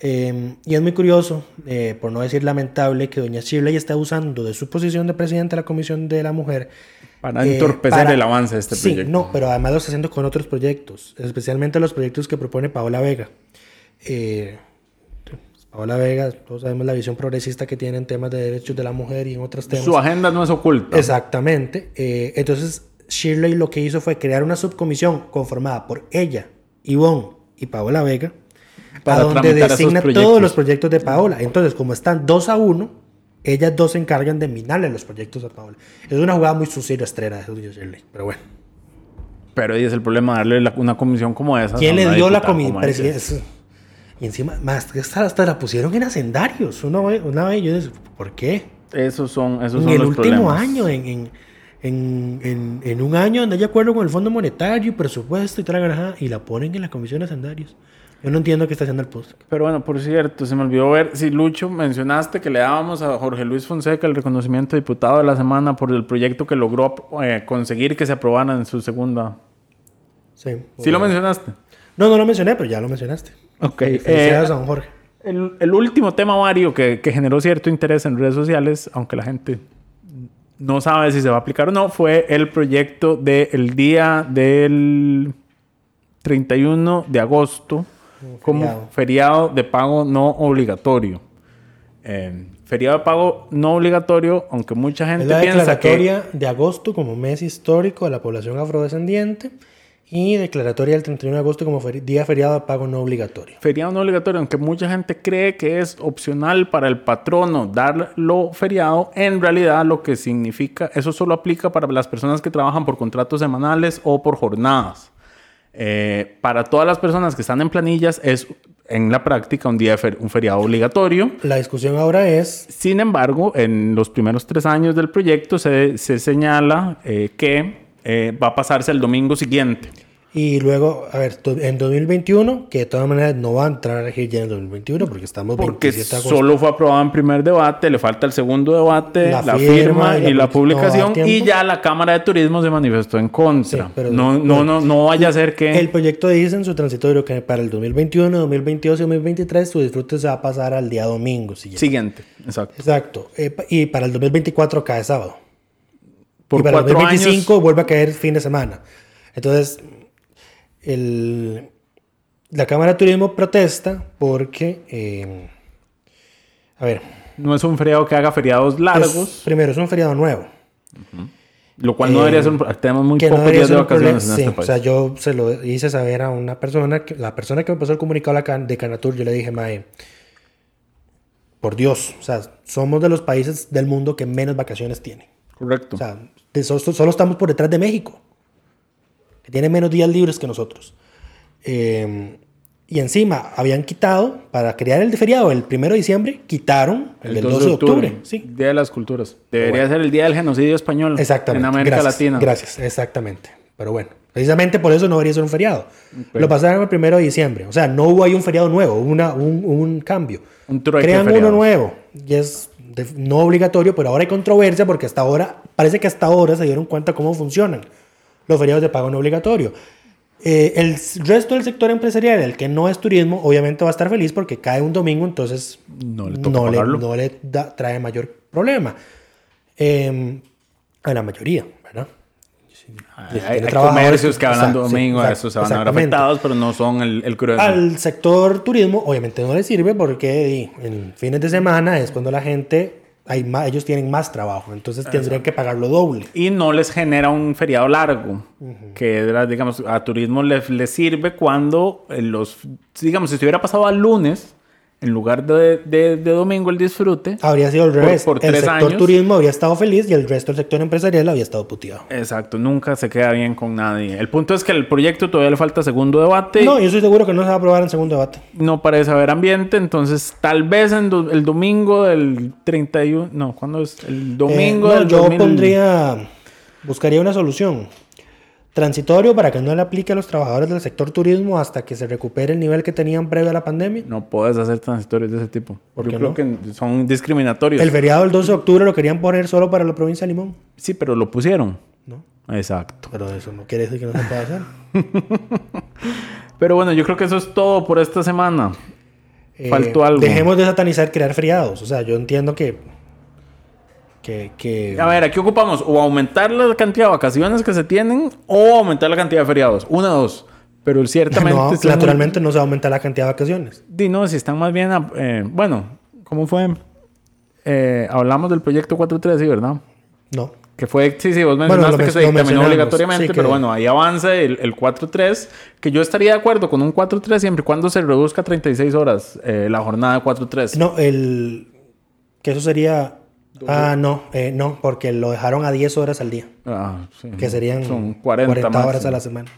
Eh, y es muy curioso, eh, por no decir lamentable, que doña Shirley está usando de su posición de presidenta de la Comisión de la Mujer Para eh, entorpecer para- el avance de este sí, proyecto. no, pero además lo está haciendo con otros proyectos, especialmente los proyectos que propone Paola Vega. Eh, Paola Vega, todos sabemos la visión progresista que tiene en temas de derechos de la mujer y en otros temas. Su agenda no es oculta. Exactamente. Eh, entonces, Shirley lo que hizo fue crear una subcomisión conformada por ella, Ivonne y Paola Vega, Para a donde designa todos los proyectos de Paola. Entonces, como están dos a uno, ellas dos se encargan de minarle los proyectos a Paola. Es una jugada muy sucia y rastrera de Shirley, pero bueno. Pero ahí es el problema darle la- una comisión como esa. ¿Quién a le dio la esa. Y encima, más, que hasta, hasta la pusieron en hacendarios. Una vez, una vez yo decía, ¿por qué? Esos son, esos en son el los último problemas. año, en, en, en, en- en un año donde hay acuerdo con el Fondo Monetario, presupuesto y tal, ajá, y la ponen en la comisión de hacendarios. Yo no entiendo qué está haciendo el post. Pero bueno, por cierto, se me olvidó ver si Lucho mencionaste que le dábamos a Jorge Luis Fonseca el reconocimiento de diputado de la semana por el proyecto que logró eh, conseguir que se aprobara en su segunda. Sí, ¿Sí lo mencionaste? No, no lo mencioné, pero ya lo mencionaste. Ok. Felicidades eh, a don Jorge. el, el último tema, Mario, que, que generó cierto interés en redes sociales, aunque la gente no sabe si se va a aplicar o no, fue el proyecto del día del 31 de agosto como feriado. feriado de pago no obligatorio. Eh, feriado de pago no obligatorio, aunque mucha gente Es la piensa que declaratoria de agosto como mes histórico de la población afrodescendiente y declaratoria del 31 de agosto como feri- día feriado de pago no obligatorio. feriado no obligatorio, aunque mucha gente cree que es opcional para el patrono darlo feriado, en realidad lo que significa, eso solo aplica para las personas que trabajan por contratos semanales o por jornadas. Eh, para todas las personas que están en planillas es en la práctica un día fer- un feriado obligatorio. La discusión ahora es Sin embargo, en los primeros tres años del proyecto se, se señala eh, que eh, va a pasarse el domingo siguiente. Y luego, a ver, en 2021, que de todas maneras no va a entrar a regir ya en 2021 porque estamos Porque 27 de agosto. solo fue aprobado en primer debate, le falta el segundo debate, La la, firma firma, y la y la no publicación, tiempo. y ya la Cámara de Turismo se manifestó en contra. Sí, pero- no, no, no, no vaya a ser que... El proyecto dice en su transitorio que para el 2021, 2022 y 2023 su disfrute se va a pasar al día domingo siguiente. Siguiente, exacto. Exacto. Eh, y para el 2024 cae sábado. Por y para el cuatro 2025 años, vuelve a caer fin de semana. Entonces, el, la Cámara de Turismo protesta porque, eh, a ver, no es un feriado que haga feriados es- largos, primero es un feriado nuevo. lo cual no eh, debería ser un... Tenemos muy no pocos días de un problema. vacaciones en Sí, este o sea, yo se lo hice saber a una persona, que, la persona que me pasó el comunicado de Canatur, yo le dije, Mae, por Dios, o sea, somos de los países del mundo que menos vacaciones tiene. Correcto. O sea, solo estamos por detrás de México, que tiene menos días libres que nosotros. Eh, y encima, habían quitado, para crear el feriado el 1 de diciembre, quitaron el, del 12 de octubre. Sí, Día de las Culturas. Debería Bueno. ser el Día del Genocidio Español exactamente. en América gracias, Latina. Gracias, exactamente. Pero bueno, precisamente por eso no debería ser un feriado. Lo pasaron el 1 de diciembre. O sea, no hubo ahí un feriado nuevo, una, un, un cambio. Un Crean uno nuevo y es de- no obligatorio, pero ahora hay controversia porque hasta ahora, parece que hasta ahora se dieron cuenta cómo funcionan los feriados de pago no obligatorio. Eh, el resto del sector empresarial, el que no es turismo, obviamente va a estar feliz porque cae un domingo, entonces No le toca no le, pagarlo. no le da- trae mayor problema. Eh, a la mayoría, Hay, hay comercios que sí, domingo, exacto, eso se van a ver afectados, pero no son el, el. Al sector turismo, obviamente no le sirve porque en fines de semana es cuando la gente, hay más, ellos tienen más trabajo, entonces tendrían que pagarlo doble. Y no les genera un feriado largo, que era, digamos, a turismo les, les sirve cuando eh, los, digamos, si se hubiera pasado al lunes, en lugar de, de- de domingo el disfrute. Habría sido al Por- revés. por el tres sector años. turismo habría estado feliz y el resto del sector empresarial había estado puteado. Exacto, nunca se queda bien con nadie. El punto es que el proyecto todavía le falta segundo debate. No, yo estoy seguro que no se va a aprobar en segundo debate. no parece haber ambiente, entonces tal vez en do- el domingo del 31, no, ¿cuándo es? El domingo Eh, no, del yo 2000. pondría, buscaría una solución transitorio para que no le aplique a los trabajadores del sector turismo hasta que se recupere el nivel que tenían previo a la pandemia. No puedes hacer transitorios de ese tipo. ¿Por Yo qué creo no? que son discriminatorios. El feriado del 12 de octubre lo querían poner solo para la provincia de Limón. Sí, pero lo pusieron. ¿no? Exacto. Pero eso no quiere decir que no se pueda hacer. Pero bueno, yo creo que eso es todo por esta semana. Eh, Faltó algo. Dejemos de satanizar crear feriados. O sea, yo entiendo que. Que, que A ver, aquí ocupamos o aumentar la cantidad de vacaciones que se tienen o aumentar la cantidad de feriados. Una o dos. Pero ciertamente... no, muy- naturalmente no se va a aumentar la cantidad de vacaciones. Di, no, si están más bien... a- eh, bueno, ¿cómo fue? Eh, hablamos del proyecto 4.3, sí, ¿verdad? No. Que fue, sí, sí, vos Bueno, mencionaste men- que se dictaminó obligatoriamente, sí, que- pero bueno, ahí avanza el, el 4.3, que yo estaría de acuerdo con un 4.3 siempre y cuando se reduzca a 36 horas eh, la jornada de 4.3. No, el. que eso sería. Ah, no, eh, no, porque lo dejaron a 10 horas al día. Ah, sí. Que serían Son 40, horas a la semana.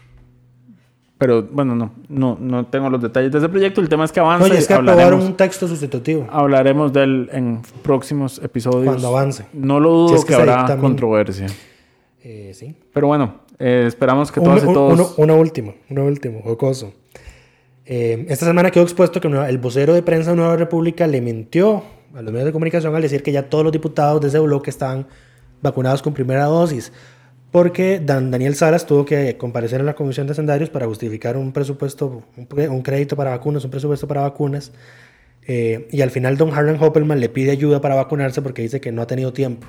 Pero bueno, no, no, no tengo los detalles de ese proyecto. El tema es que avanza Oye, y es que aprobaron un texto sustitutivo. hablaremos de él en próximos episodios. Cuando avance. No lo dudo Si es que, habrá controversia. Eh, sí. Pero bueno, eh, esperamos que Un- todas y un- todos... uno, una última, una última, jocoso. Eh, esta semana quedó expuesto que el vocero de prensa de Nueva República le mintió a los medios de comunicación al decir que ya todos los diputados de ese bloque estaban vacunados con primera dosis. Porque Dan- Daniel Salas tuvo que comparecer en la Comisión de Hacendarios para justificar un presupuesto, un, crédito para vacunas, un presupuesto para vacunas. Eh, y al final Don Harlan Hoppelman le pide ayuda para vacunarse porque dice que no ha tenido tiempo.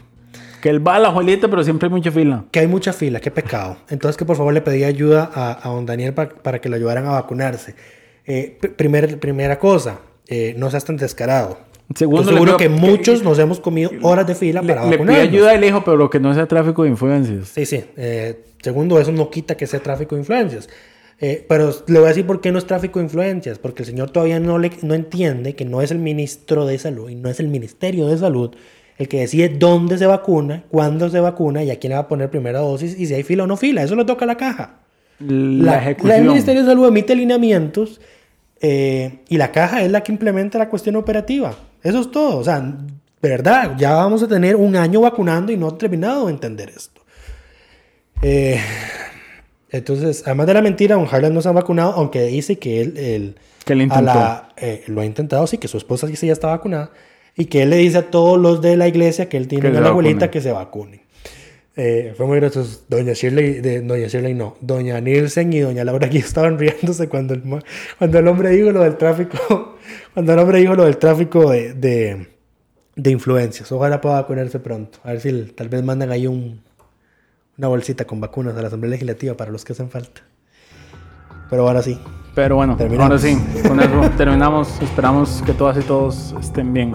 Que él va a la juelita, pero siempre hay mucha fila. que hay mucha fila, qué pecado. Entonces que por favor le pedí ayuda a, a don Daniel pa- para que lo ayudaran a vacunarse. Eh, pr- primer- primera cosa, eh, no seas tan descarado. Segundo, Yo le seguro que muchos nos hemos comido horas de fila Le, para le pide vacunarnos. ayuda y le dijo, pero que no sea tráfico de influencias. Sí, sí. Eh, segundo, eso no quita que sea tráfico de influencias. Eh, pero le voy a decir por qué no es tráfico de influencias. Porque el señor todavía no, le, no entiende que no es el ministro de salud y no es el ministerio de salud el que decide dónde se vacuna, cuándo se vacuna y a quién le va a poner primera dosis y si hay fila o no fila. Eso lo toca la caja. La, La, ejecución. la- el Ministerio de Salud emite lineamientos eh, y la caja es la que implementa la cuestión operativa. Eso es todo. O sea, de verdad, ya vamos a tener un año vacunando y no he terminado de entender esto. Eh, entonces, además de la mentira, don Harlan no se ha vacunado, aunque dice que él, él- Que a intentó. la- eh, lo ha intentado, sí, que su esposa sí ya está vacunada y que él le dice a todos los de la iglesia que él tiene Que una abuelita que se vacunen. Eh, fue muy gracioso. Doña Shirley, de, Doña Shirley no, Doña Nielsen y Doña Laura aquí estaban riéndose cuando el, cuando el hombre dijo lo del tráfico, cuando el hombre dijo lo del tráfico de, de, de influencias. Ojalá pueda vacunarse pronto. A ver si el- tal vez mandan ahí un, una bolsita con vacunas a la Asamblea Legislativa para los que hacen falta. Pero ahora sí. Pero bueno, Terminamos. ahora sí, con eso terminamos. Esperamos que todas y todos estén bien.